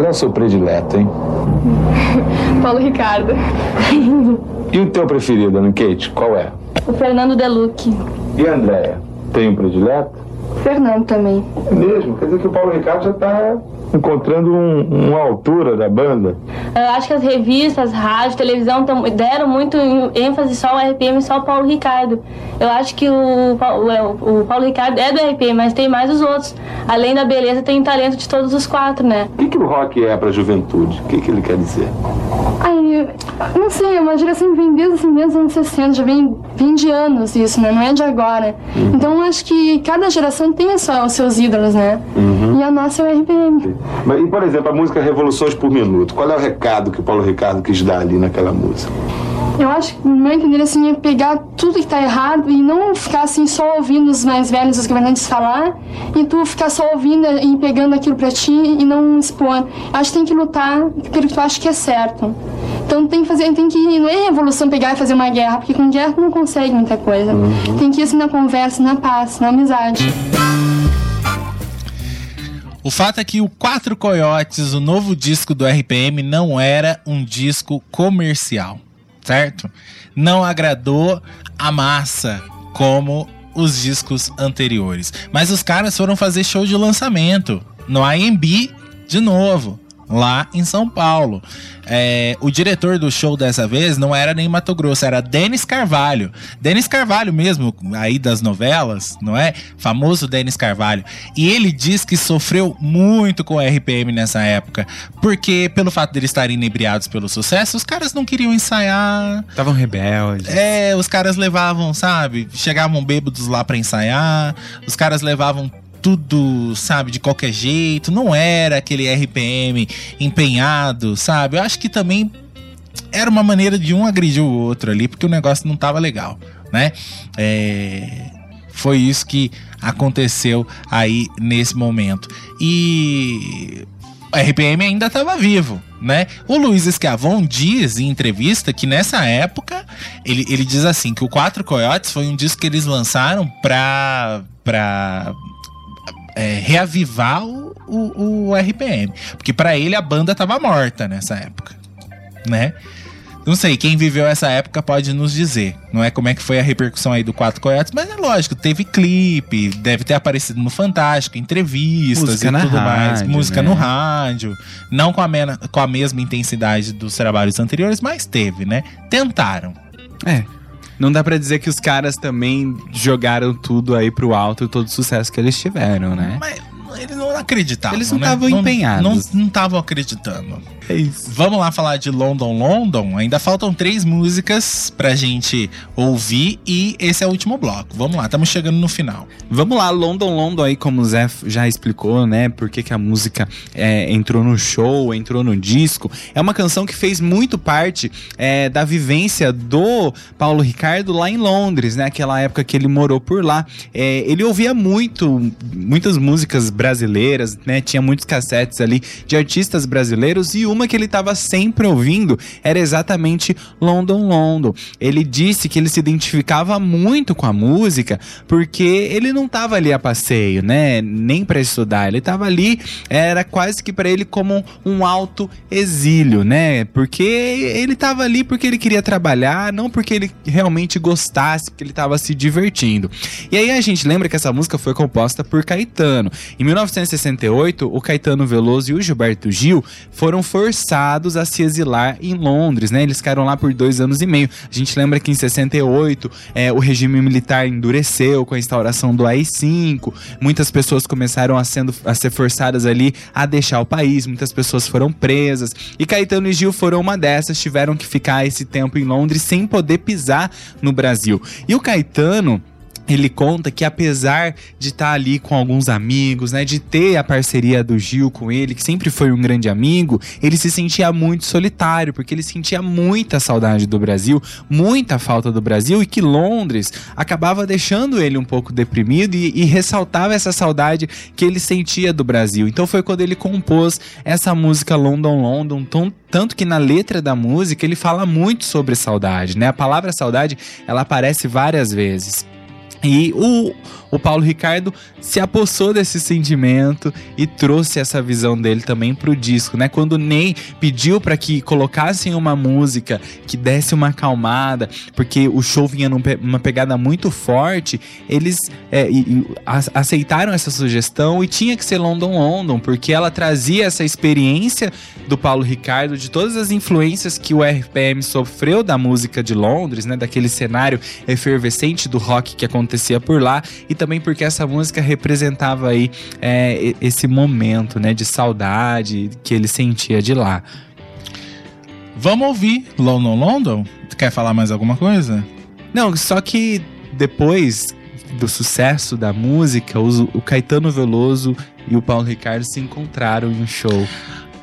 O seu predileto, hein? Paulo Ricardo. E o teu preferido, Ana Kate, qual é? O Fernando Deluque. E a Andréia? Tem um predileto? Fernando também. É mesmo? Quer dizer que o Paulo Ricardo já está encontrando um- uma altura da banda. Eu acho que as revistas, rádio, televisão tão- deram muito ênfase só ao RPM e só ao Paulo Ricardo. Eu acho que o, o, é, o Paulo Ricardo é do RPM, mas tem mais os outros. Além da beleza, tem talento de todos os quatro, né? O que, que o rock é para a juventude? O que, que ele quer dizer? Não sei, é uma geração que vem desde, assim, desde os anos 60, já vem, vem de anos isso, né? Não é de agora. Então eu acho que cada geração tem só os seus ídolos, né? E a nossa é o RPM. Mas, e, por exemplo, a música Revoluções por Minuto. Qual é o recado que o Paulo Ricardo quis dar ali naquela música? Eu acho que, no meu entender, assim, é pegar tudo que tá errado e não ficar, assim, só ouvindo os mais velhos, os governantes falar, e tu ficar só ouvindo e pegando aquilo pra ti e não expor. Acho que tem que lutar pelo que tu acha que é certo. Então tem que fazer, tem que, não é revolução pegar e fazer uma guerra, porque com guerra não consegue muita coisa. Tem que ir, assim, na conversa, na paz, na amizade. O fato é que o Quatro Coiotes, o novo disco do RPM, não era um disco comercial, certo? Não agradou a massa como os discos anteriores. Mas os caras foram fazer show de lançamento no IMB de novo. Lá em São Paulo. É, o diretor do show dessa vez não era nem Mato Grosso, era Denis Carvalho. Denis Carvalho mesmo, aí das novelas, não é? Famoso Denis Carvalho. E ele diz que sofreu muito com o RPM nessa época. Porque, pelo fato de eles estarem inebriados pelo sucesso, os caras não queriam ensaiar. Estavam rebeldes. É, os caras levavam, sabe? Chegavam bêbados lá pra ensaiar. Os caras levavam tudo, sabe, de qualquer jeito. Não era aquele RPM empenhado, sabe? Eu acho que também era uma maneira de um agredir o outro ali, porque o negócio não tava legal, né? É, Foi isso que aconteceu aí nesse momento. E o RPM ainda estava vivo, né? O Luiz Escavon diz em entrevista que nessa época ele, ele diz assim que o Quatro Coiotes foi um disco que eles lançaram pra, pra é, reavivar o, o, o RPM. Porque pra ele a banda tava morta nessa época, né? Não sei, quem viveu essa época pode nos dizer. Não é como é que foi a repercussão aí do Quatro Coiotes, mas é lógico, teve clipe, deve ter aparecido no Fantástico, entrevistas Música e tudo mais. rádio, Música né? no rádio. Não com a, mena- com a mesma intensidade dos trabalhos anteriores, mas teve, né? Tentaram. É. Não dá pra dizer que os caras também jogaram tudo aí pro alto, todo o sucesso que eles tiveram, né? Eles não acreditavam. Eles não né? estavam empenhados. Não estavam acreditando. É isso. Vamos lá falar de London London. Ainda faltam três músicas pra gente ouvir e esse é o último bloco. Vamos lá, estamos chegando no final. Vamos lá, London London aí, como o Zé já explicou, né? Por que, que a música é, entrou no show, entrou no disco. É uma canção que fez muito parte é, da vivência do Paulo Ricardo lá em Londres, né? Aquela época que ele morou por lá. É, ele ouvia muito, muitas músicas brasileiras, né? Tinha muitos cassetes ali de artistas brasileiros e uma que ele estava sempre ouvindo era exatamente London London. Ele disse que ele se identificava muito com a música porque ele não estava ali a passeio, né? Nem para estudar, ele estava ali, era quase que para ele como um alto exílio, né? Porque ele estava ali porque ele queria trabalhar, não porque ele realmente gostasse, porque ele estava se divertindo. E aí a gente lembra que essa música foi composta por Caetano. Em 1968, o Caetano Veloso e o Gilberto Gil foram forçados a se exilar em Londres, né? Eles ficaram lá por dois anos e meio. A gente lembra que em 68 é, o regime militar endureceu com a instauração do AI-5. Muitas pessoas começaram a, sendo, a ser forçadas ali a deixar o país. Muitas pessoas foram presas. E Caetano e Gil foram uma dessas. Tiveram que ficar esse tempo em Londres sem poder pisar no Brasil. E o Caetano ele conta que apesar de estar ali com alguns amigos, né, de ter a parceria do Gil com ele, que sempre foi um grande amigo, ele se sentia muito solitário, porque ele sentia muita saudade do Brasil, muita falta do Brasil e que Londres acabava deixando ele um pouco deprimido e, e ressaltava essa saudade que ele sentia do Brasil. Então foi quando ele compôs essa música London London, tão tanto que na letra da música ele fala muito sobre saudade, né? A palavra saudade, ela aparece várias vezes. E o, o Paulo Ricardo se apossou desse sentimento e trouxe essa visão dele também pro disco, né? Quando o Ney pediu para que colocassem uma música que desse uma acalmada, porque o show vinha numa pegada muito forte, eles é, aceitaram essa sugestão e tinha que ser London London, porque ela trazia essa experiência do Paulo Ricardo, de todas as influências que o RPM sofreu da música de Londres, né? Daquele cenário efervescente do rock que acontecia por lá e também porque essa música representava aí é, esse momento, né, de saudade que ele sentia de lá. Vamos ouvir London London? Tu quer falar mais alguma coisa? Não, só que depois do sucesso da música, o Caetano Veloso e o Paulo Ricardo se encontraram em um show.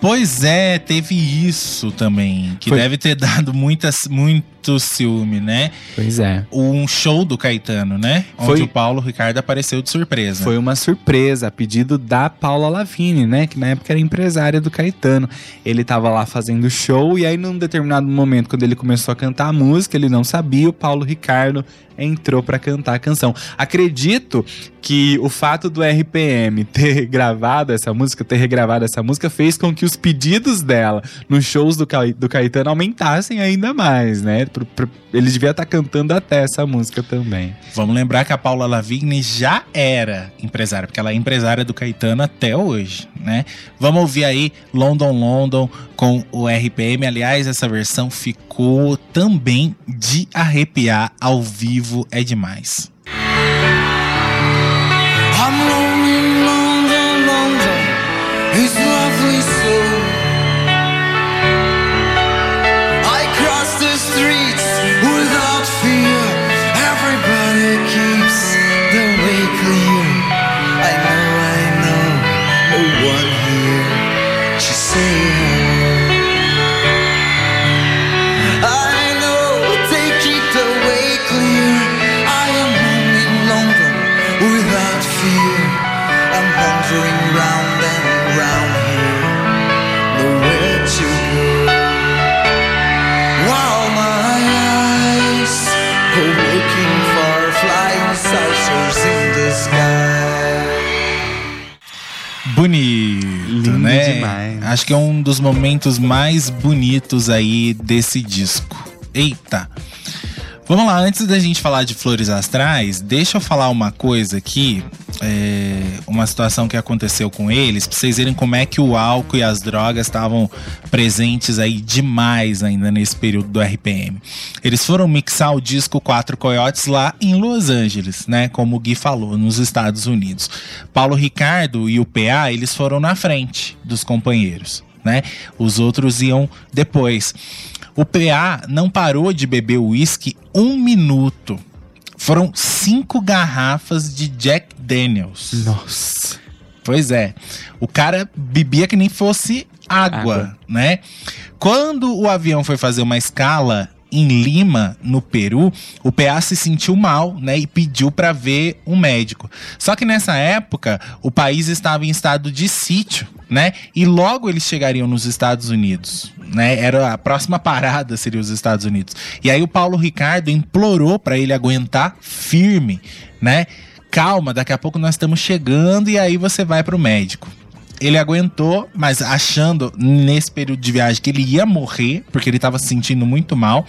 Pois é, teve isso também, que Foi. deve ter dado muitas, muito ciúme, né? Pois é. Um show do Caetano, né? Onde Foi... o Paulo Ricardo apareceu de surpresa. Foi uma surpresa, a pedido da Paula Lavigne, né? Que na época era empresária do Caetano. Ele tava lá fazendo show e aí num determinado momento, quando ele começou a cantar a música, ele não sabia, o Paulo Ricardo entrou para cantar a canção. Acredito que o fato do RPM ter gravado essa música, ter regravado essa música, fez com que os pedidos dela nos shows do, Ca... do Caetano aumentassem ainda mais, né? Ele devia estar tá cantando até essa música também. Vamos lembrar que a Paula Lavigne já era empresária, porque ela é empresária do Caetano até hoje, né? Vamos ouvir aí London London com o RPM. Aliás, essa versão ficou também de arrepiar ao vivo, é demais. I'm lonely, London, London is lovely Bonito, Lindo né? demais. Acho que é um dos momentos mais bonitos aí desse disco. Eita! Vamos lá, antes da gente falar de Flores Astrais, deixa eu falar uma coisa aqui, é, uma situação que aconteceu com eles, pra vocês verem como é que o álcool e as drogas estavam presentes aí demais ainda nesse período do RPM. Eles foram mixar o disco Quatro Coiotes lá em Los Angeles, né? Como o Gui falou, nos Estados Unidos. Paulo Ricardo e o PA, eles foram na frente dos companheiros, né? Os outros iam depois. O PA não parou de beber uísque um minuto. Foram cinco garrafas de Jack Daniels. Nossa. Pois é. O cara bebia que nem fosse água, Água. né? Quando o avião foi fazer uma escala em Lima, no Peru, o PA se sentiu mal, né, e pediu para ver um médico. Só que nessa época, o país estava em estado de sítio, né? E logo eles chegariam nos Estados Unidos, né? Era a próxima parada seria os Estados Unidos. E aí o Paulo Ricardo implorou para ele aguentar firme, né? Calma, daqui a pouco nós estamos chegando e aí você vai pro médico. Ele aguentou, mas achando nesse período de viagem que ele ia morrer, porque ele estava se sentindo muito mal.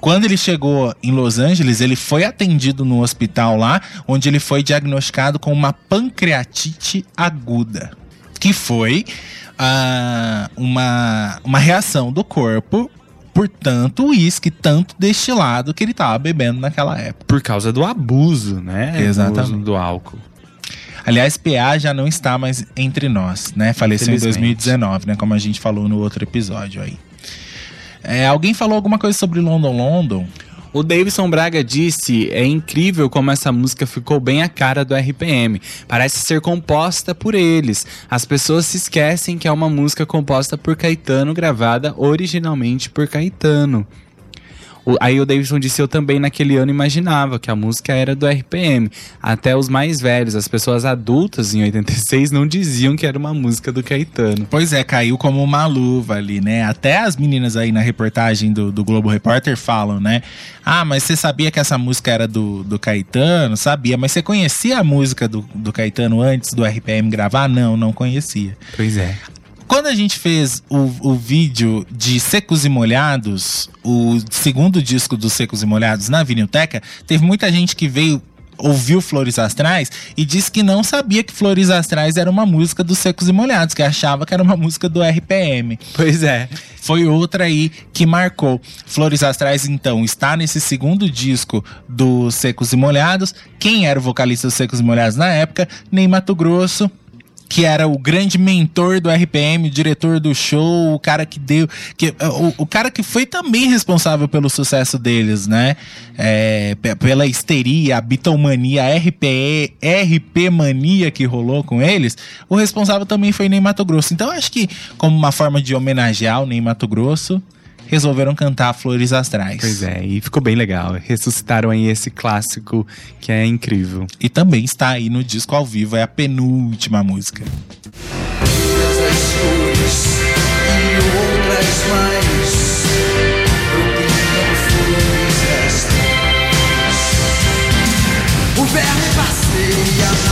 Quando ele chegou em Los Angeles, ele foi atendido no hospital lá, onde ele foi diagnosticado com uma pancreatite aguda, que foi ah, uma, uma reação do corpo por tanto uísque, tanto destilado que ele estava bebendo naquela época. Por causa do abuso, né? Exatamente. Do, do álcool. Aliás, PA já não está mais entre nós, né? Faleceu em Infelizmente. 2019, né? Como a gente falou no outro episódio aí. É, alguém falou alguma coisa sobre London London? O Davidson Braga disse: é incrível como essa música ficou bem a cara do RPM. Parece ser composta por eles. As pessoas se esquecem que é uma música composta por Caetano, gravada originalmente por Caetano. O- aí o Davidson disse: Eu também naquele ano imaginava que a música era do RPM. Até os mais velhos, as pessoas adultas em 86, não diziam que era uma música do Caetano. Pois é, caiu como uma luva ali, né? Até as meninas aí na reportagem do, do Globo Repórter falam, né? Ah, mas você sabia que essa música era do, do Caetano? Sabia, mas você conhecia a música do, do Caetano antes do RPM gravar? Não, não conhecia. Pois é. Quando a gente fez o, o vídeo de Secos e Molhados, o segundo disco dos Secos e Molhados na Vinilteca, teve muita gente que veio ouviu Flores Astrais e disse que não sabia que Flores Astrais era uma música dos Secos e Molhados, que achava que era uma música do RPM. Pois é. Foi outra aí que marcou. Flores Astrais, então, está nesse segundo disco dos Secos e Molhados. Quem era o vocalista dos Secos e Molhados na época? Ney Mato Grosso que era o grande mentor do RPM, o diretor do show, o cara que deu. Que, o, o cara que foi também responsável pelo sucesso deles, né? É, pe- pela histeria, a bitomania, a RPE, RP mania que rolou com eles, o responsável também foi Ney Mato Grosso. Então acho que, como uma forma de homenagear o Ney Mato Grosso, resolveram cantar Flores Astrais. Pois é, e ficou bem legal. Ressuscitaram aí esse clássico que é incrível. E também está aí no disco ao vivo, é a penúltima música. e outras mais. O verme passeia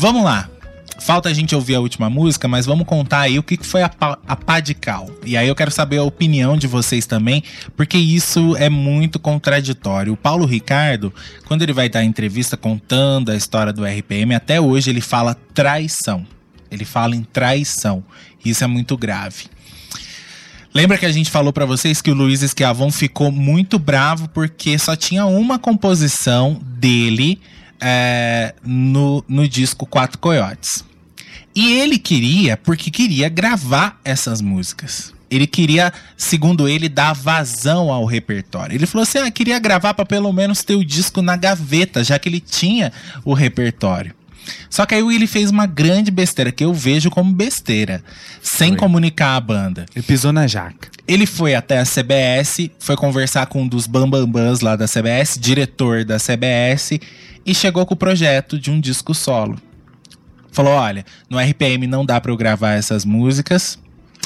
Vamos lá. Falta a gente ouvir a última música, mas vamos contar aí o que foi a, pa- a pá de cal. E aí eu quero saber a opinião de vocês também, porque isso é muito contraditório. O Paulo Ricardo, quando ele vai dar entrevista contando a história do RPM, até hoje ele fala traição. Ele fala em traição. Isso é muito grave. Lembra que a gente falou pra vocês que o Luiz Esquiavon ficou muito bravo porque só tinha uma composição dele é, no, no disco Quatro Coiotes. E ele queria, porque queria gravar essas músicas. Ele queria, segundo ele, dar vazão ao repertório. Ele falou assim: ah, queria gravar para pelo menos ter o disco na gaveta, já que ele tinha o repertório. Só que aí ele fez uma grande besteira, que eu vejo como besteira, sem comunicar a banda. Ele pisou na jaca. Ele foi até a CBS, foi conversar com um dos bambambãs lá da CBS, diretor da CBS, e chegou com o projeto de um disco solo. Falou: olha, no RPM não dá pra eu gravar essas músicas.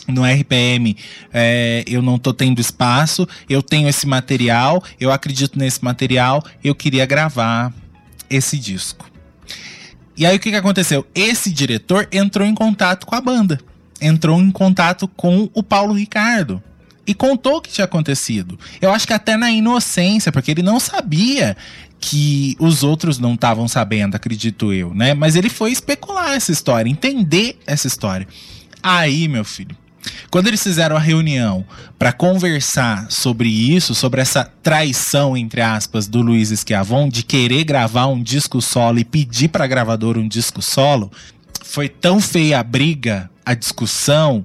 No RPM é, eu não tô tendo espaço, eu tenho esse material, eu acredito nesse material, eu queria gravar esse disco. E aí o que, que aconteceu? Esse diretor entrou em contato com a banda. Entrou em contato com o Paulo Ricardo. E contou o que tinha acontecido. Eu acho que até na inocência, porque ele não sabia que os outros não estavam sabendo, acredito eu, né? Mas ele foi especular essa história, entender essa história. Aí, meu filho, quando eles fizeram a reunião para conversar sobre isso, sobre essa traição, entre aspas, do Luiz Esquiavon, de querer gravar um disco solo e pedir para a gravadora um disco solo, foi tão feia a briga, a discussão,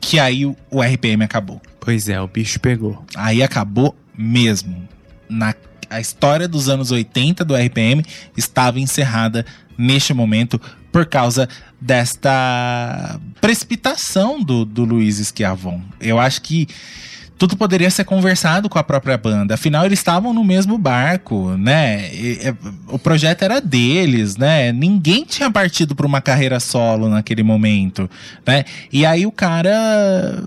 que aí o o RPM acabou. Pois é, o bicho pegou. Aí acabou mesmo. Na, a história dos anos 80 do RPM estava encerrada neste momento por causa desta precipitação do, do Luiz Esquiavon. Eu acho que tudo poderia ser conversado com a própria banda. Afinal, eles estavam no mesmo barco, né? E, é, o projeto era deles, né? Ninguém tinha partido para uma carreira solo naquele momento, né? E aí o cara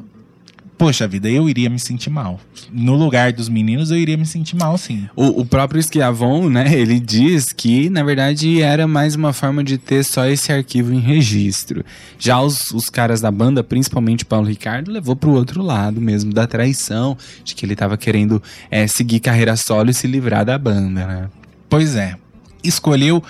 Poxa vida, eu iria me sentir mal. No lugar dos meninos, eu iria me sentir mal, sim. O, o próprio Esquiavon, né, ele diz que, na verdade, era mais uma forma de ter só esse arquivo em registro. Já os, os caras da banda, principalmente Paulo Ricardo, levou pro outro lado mesmo, da traição, de que ele tava querendo é, seguir carreira solo e se livrar da banda, né? Pois é. Escolheu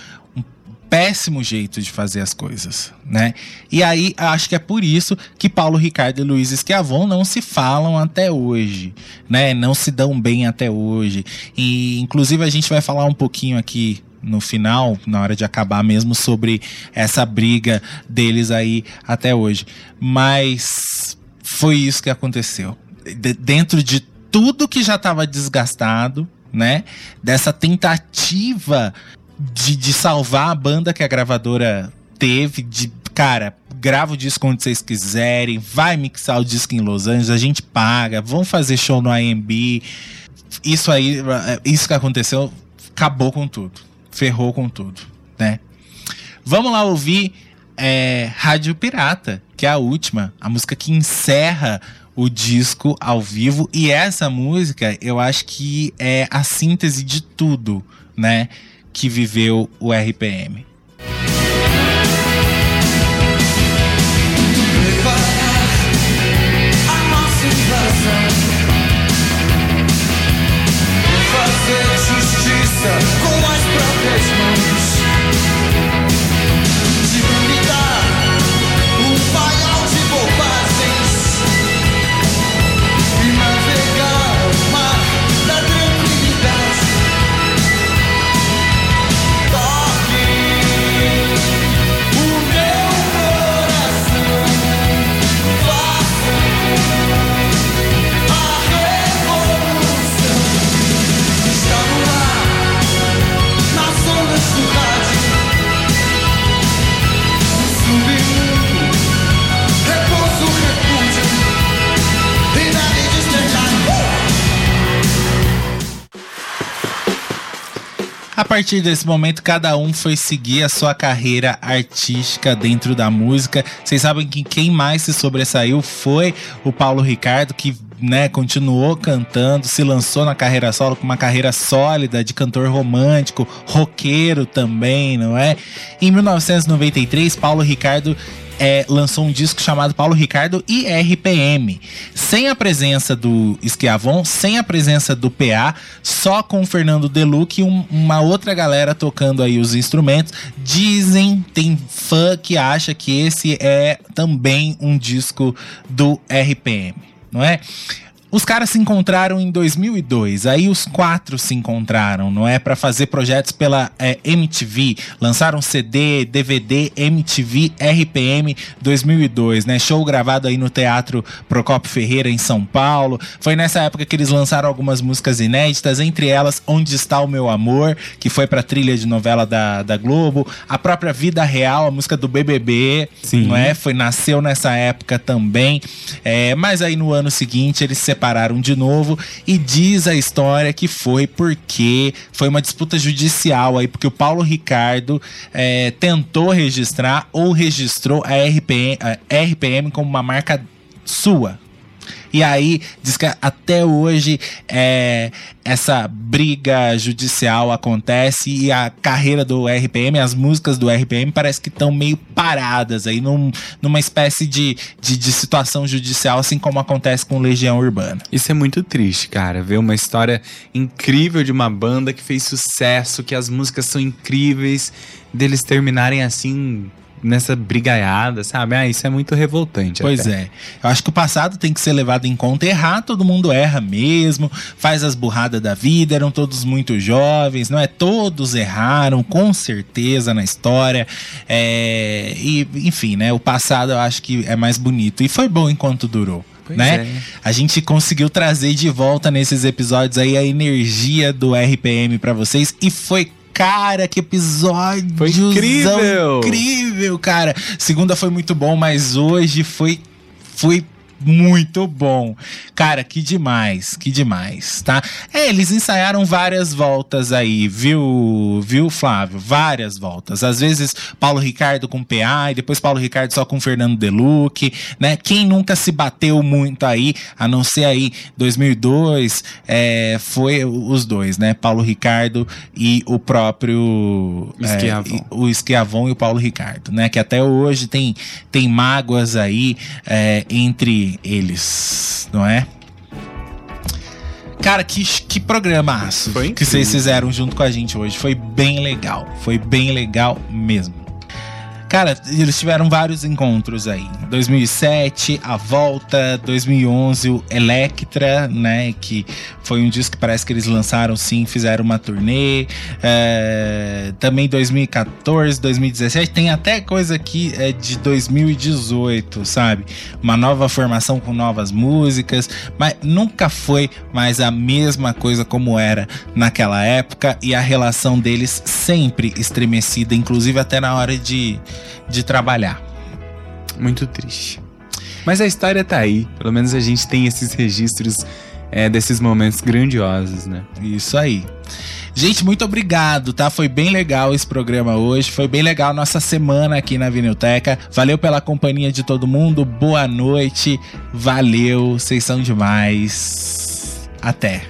péssimo jeito de fazer as coisas, né? E aí, acho que é por isso que Paulo Ricardo e Luiz Esquiavon não se falam até hoje, né? Não se dão bem até hoje. E, inclusive, a gente vai falar um pouquinho aqui no final, na hora de acabar mesmo, sobre essa briga deles aí até hoje. Mas foi isso que aconteceu. De- dentro de tudo que já estava desgastado, né? Dessa tentativa de, de salvar a banda que a gravadora teve, de, cara, grava o disco onde vocês quiserem, vai mixar o disco em Los Angeles, a gente paga, vão fazer show no IMB. Isso aí, isso que aconteceu, acabou com tudo. Ferrou com tudo, né? Vamos lá ouvir é, Rádio Pirata, que é a última, a música que encerra o disco ao vivo. E essa música, eu acho que é a síntese de tudo, né? Que viveu o RPM. a. Fazer justiça com as A partir desse momento, cada um foi seguir a sua carreira artística dentro da música. Vocês sabem que quem mais se sobressaiu foi o Paulo Ricardo, que né, continuou cantando, se lançou na carreira solo com uma carreira sólida de cantor romântico, roqueiro também, não é? Em 1993, Paulo Ricardo é, lançou um disco chamado Paulo Ricardo e RPM. Sem a presença do Esquiavon, sem a presença do PA, só com o Fernando Deluc e um- uma outra galera tocando aí os instrumentos. Dizem, tem fã que acha que esse é também um disco do RPM, não é? Os caras se encontraram em 2002, aí os quatro se encontraram, não é? Pra fazer projetos pela é, MTV, lançaram CD, DVD, MTV, RPM 2002, né? Show gravado aí no Teatro Procopio Ferreira em São Paulo. Foi nessa época que eles lançaram algumas músicas inéditas, entre elas Onde Está o Meu Amor, que foi pra trilha de novela da, da Globo, a própria Vida Real, a música do BBB, Sim. não é? Foi, nasceu nessa época também. É, mas aí no ano seguinte eles se separaram de novo e diz a história que foi porque foi uma disputa judicial aí, porque o Paulo Ricardo é, tentou registrar ou registrou a RPM, a RPM como uma marca sua. E aí, diz que até hoje é, essa briga judicial acontece e a carreira do RPM, as músicas do RPM parece que estão meio paradas aí num- numa espécie de, de, de situação judicial, assim como acontece com Legião Urbana. Isso é muito triste, cara. Ver uma história incrível de uma banda que fez sucesso, que as músicas são incríveis, deles terminarem assim, nessa brigaiada, sabe? Ah, isso é muito revoltante. Pois até. é. Eu acho que o passado tem que ser levado em conta. Errar, todo mundo erra mesmo, faz as burradas da vida, eram todos muito jovens, não é? Todos erraram, com certeza, na história. É, E, enfim, né? O passado eu acho que é mais bonito. E foi bom enquanto durou. Né? é. A gente conseguiu trazer de volta nesses episódios aí a energia do RPM pra vocês e foi Cara, que episódio Foi incrível! incrível, cara. Segunda foi muito bom, mas hoje foi foi muito bom. Cara, que demais, que demais, tá? É, eles ensaiaram várias voltas aí, viu, viu, Flávio? Várias voltas. Às vezes Paulo Ricardo com PA e depois Paulo Ricardo só com Fernando Deluc, né? Quem nunca se bateu muito aí, a não ser aí 2002, é, foi os dois, né? Paulo Ricardo e o próprio é, Esquiavon. e- o Esquiavon e o Paulo Ricardo, né? Que até hoje tem, tem mágoas aí é, entre eles, não é? Cara, que, que programaço que vocês fizeram junto com a gente hoje. Foi bem legal. Foi bem legal mesmo. Cara, eles tiveram vários encontros aí. 2007, A Volta, 2011, o Electra, né? Que foi um disco que parece que eles lançaram sim, fizeram uma turnê. É, também 2014, 2017, tem até coisa aqui é, de 2018, sabe? Uma nova formação com novas músicas, mas nunca foi mais a mesma coisa como era naquela época e a relação deles sempre estremecida, inclusive até na hora de, de trabalhar. Muito triste. Mas a história tá aí. Pelo menos a gente tem esses registros é, desses momentos grandiosos, né? Isso aí. Gente, muito obrigado, tá? Foi bem legal esse programa hoje. Foi bem legal nossa semana aqui na Vinilteca. Valeu pela companhia de todo mundo. Boa noite. Valeu. Vocês são demais. Até.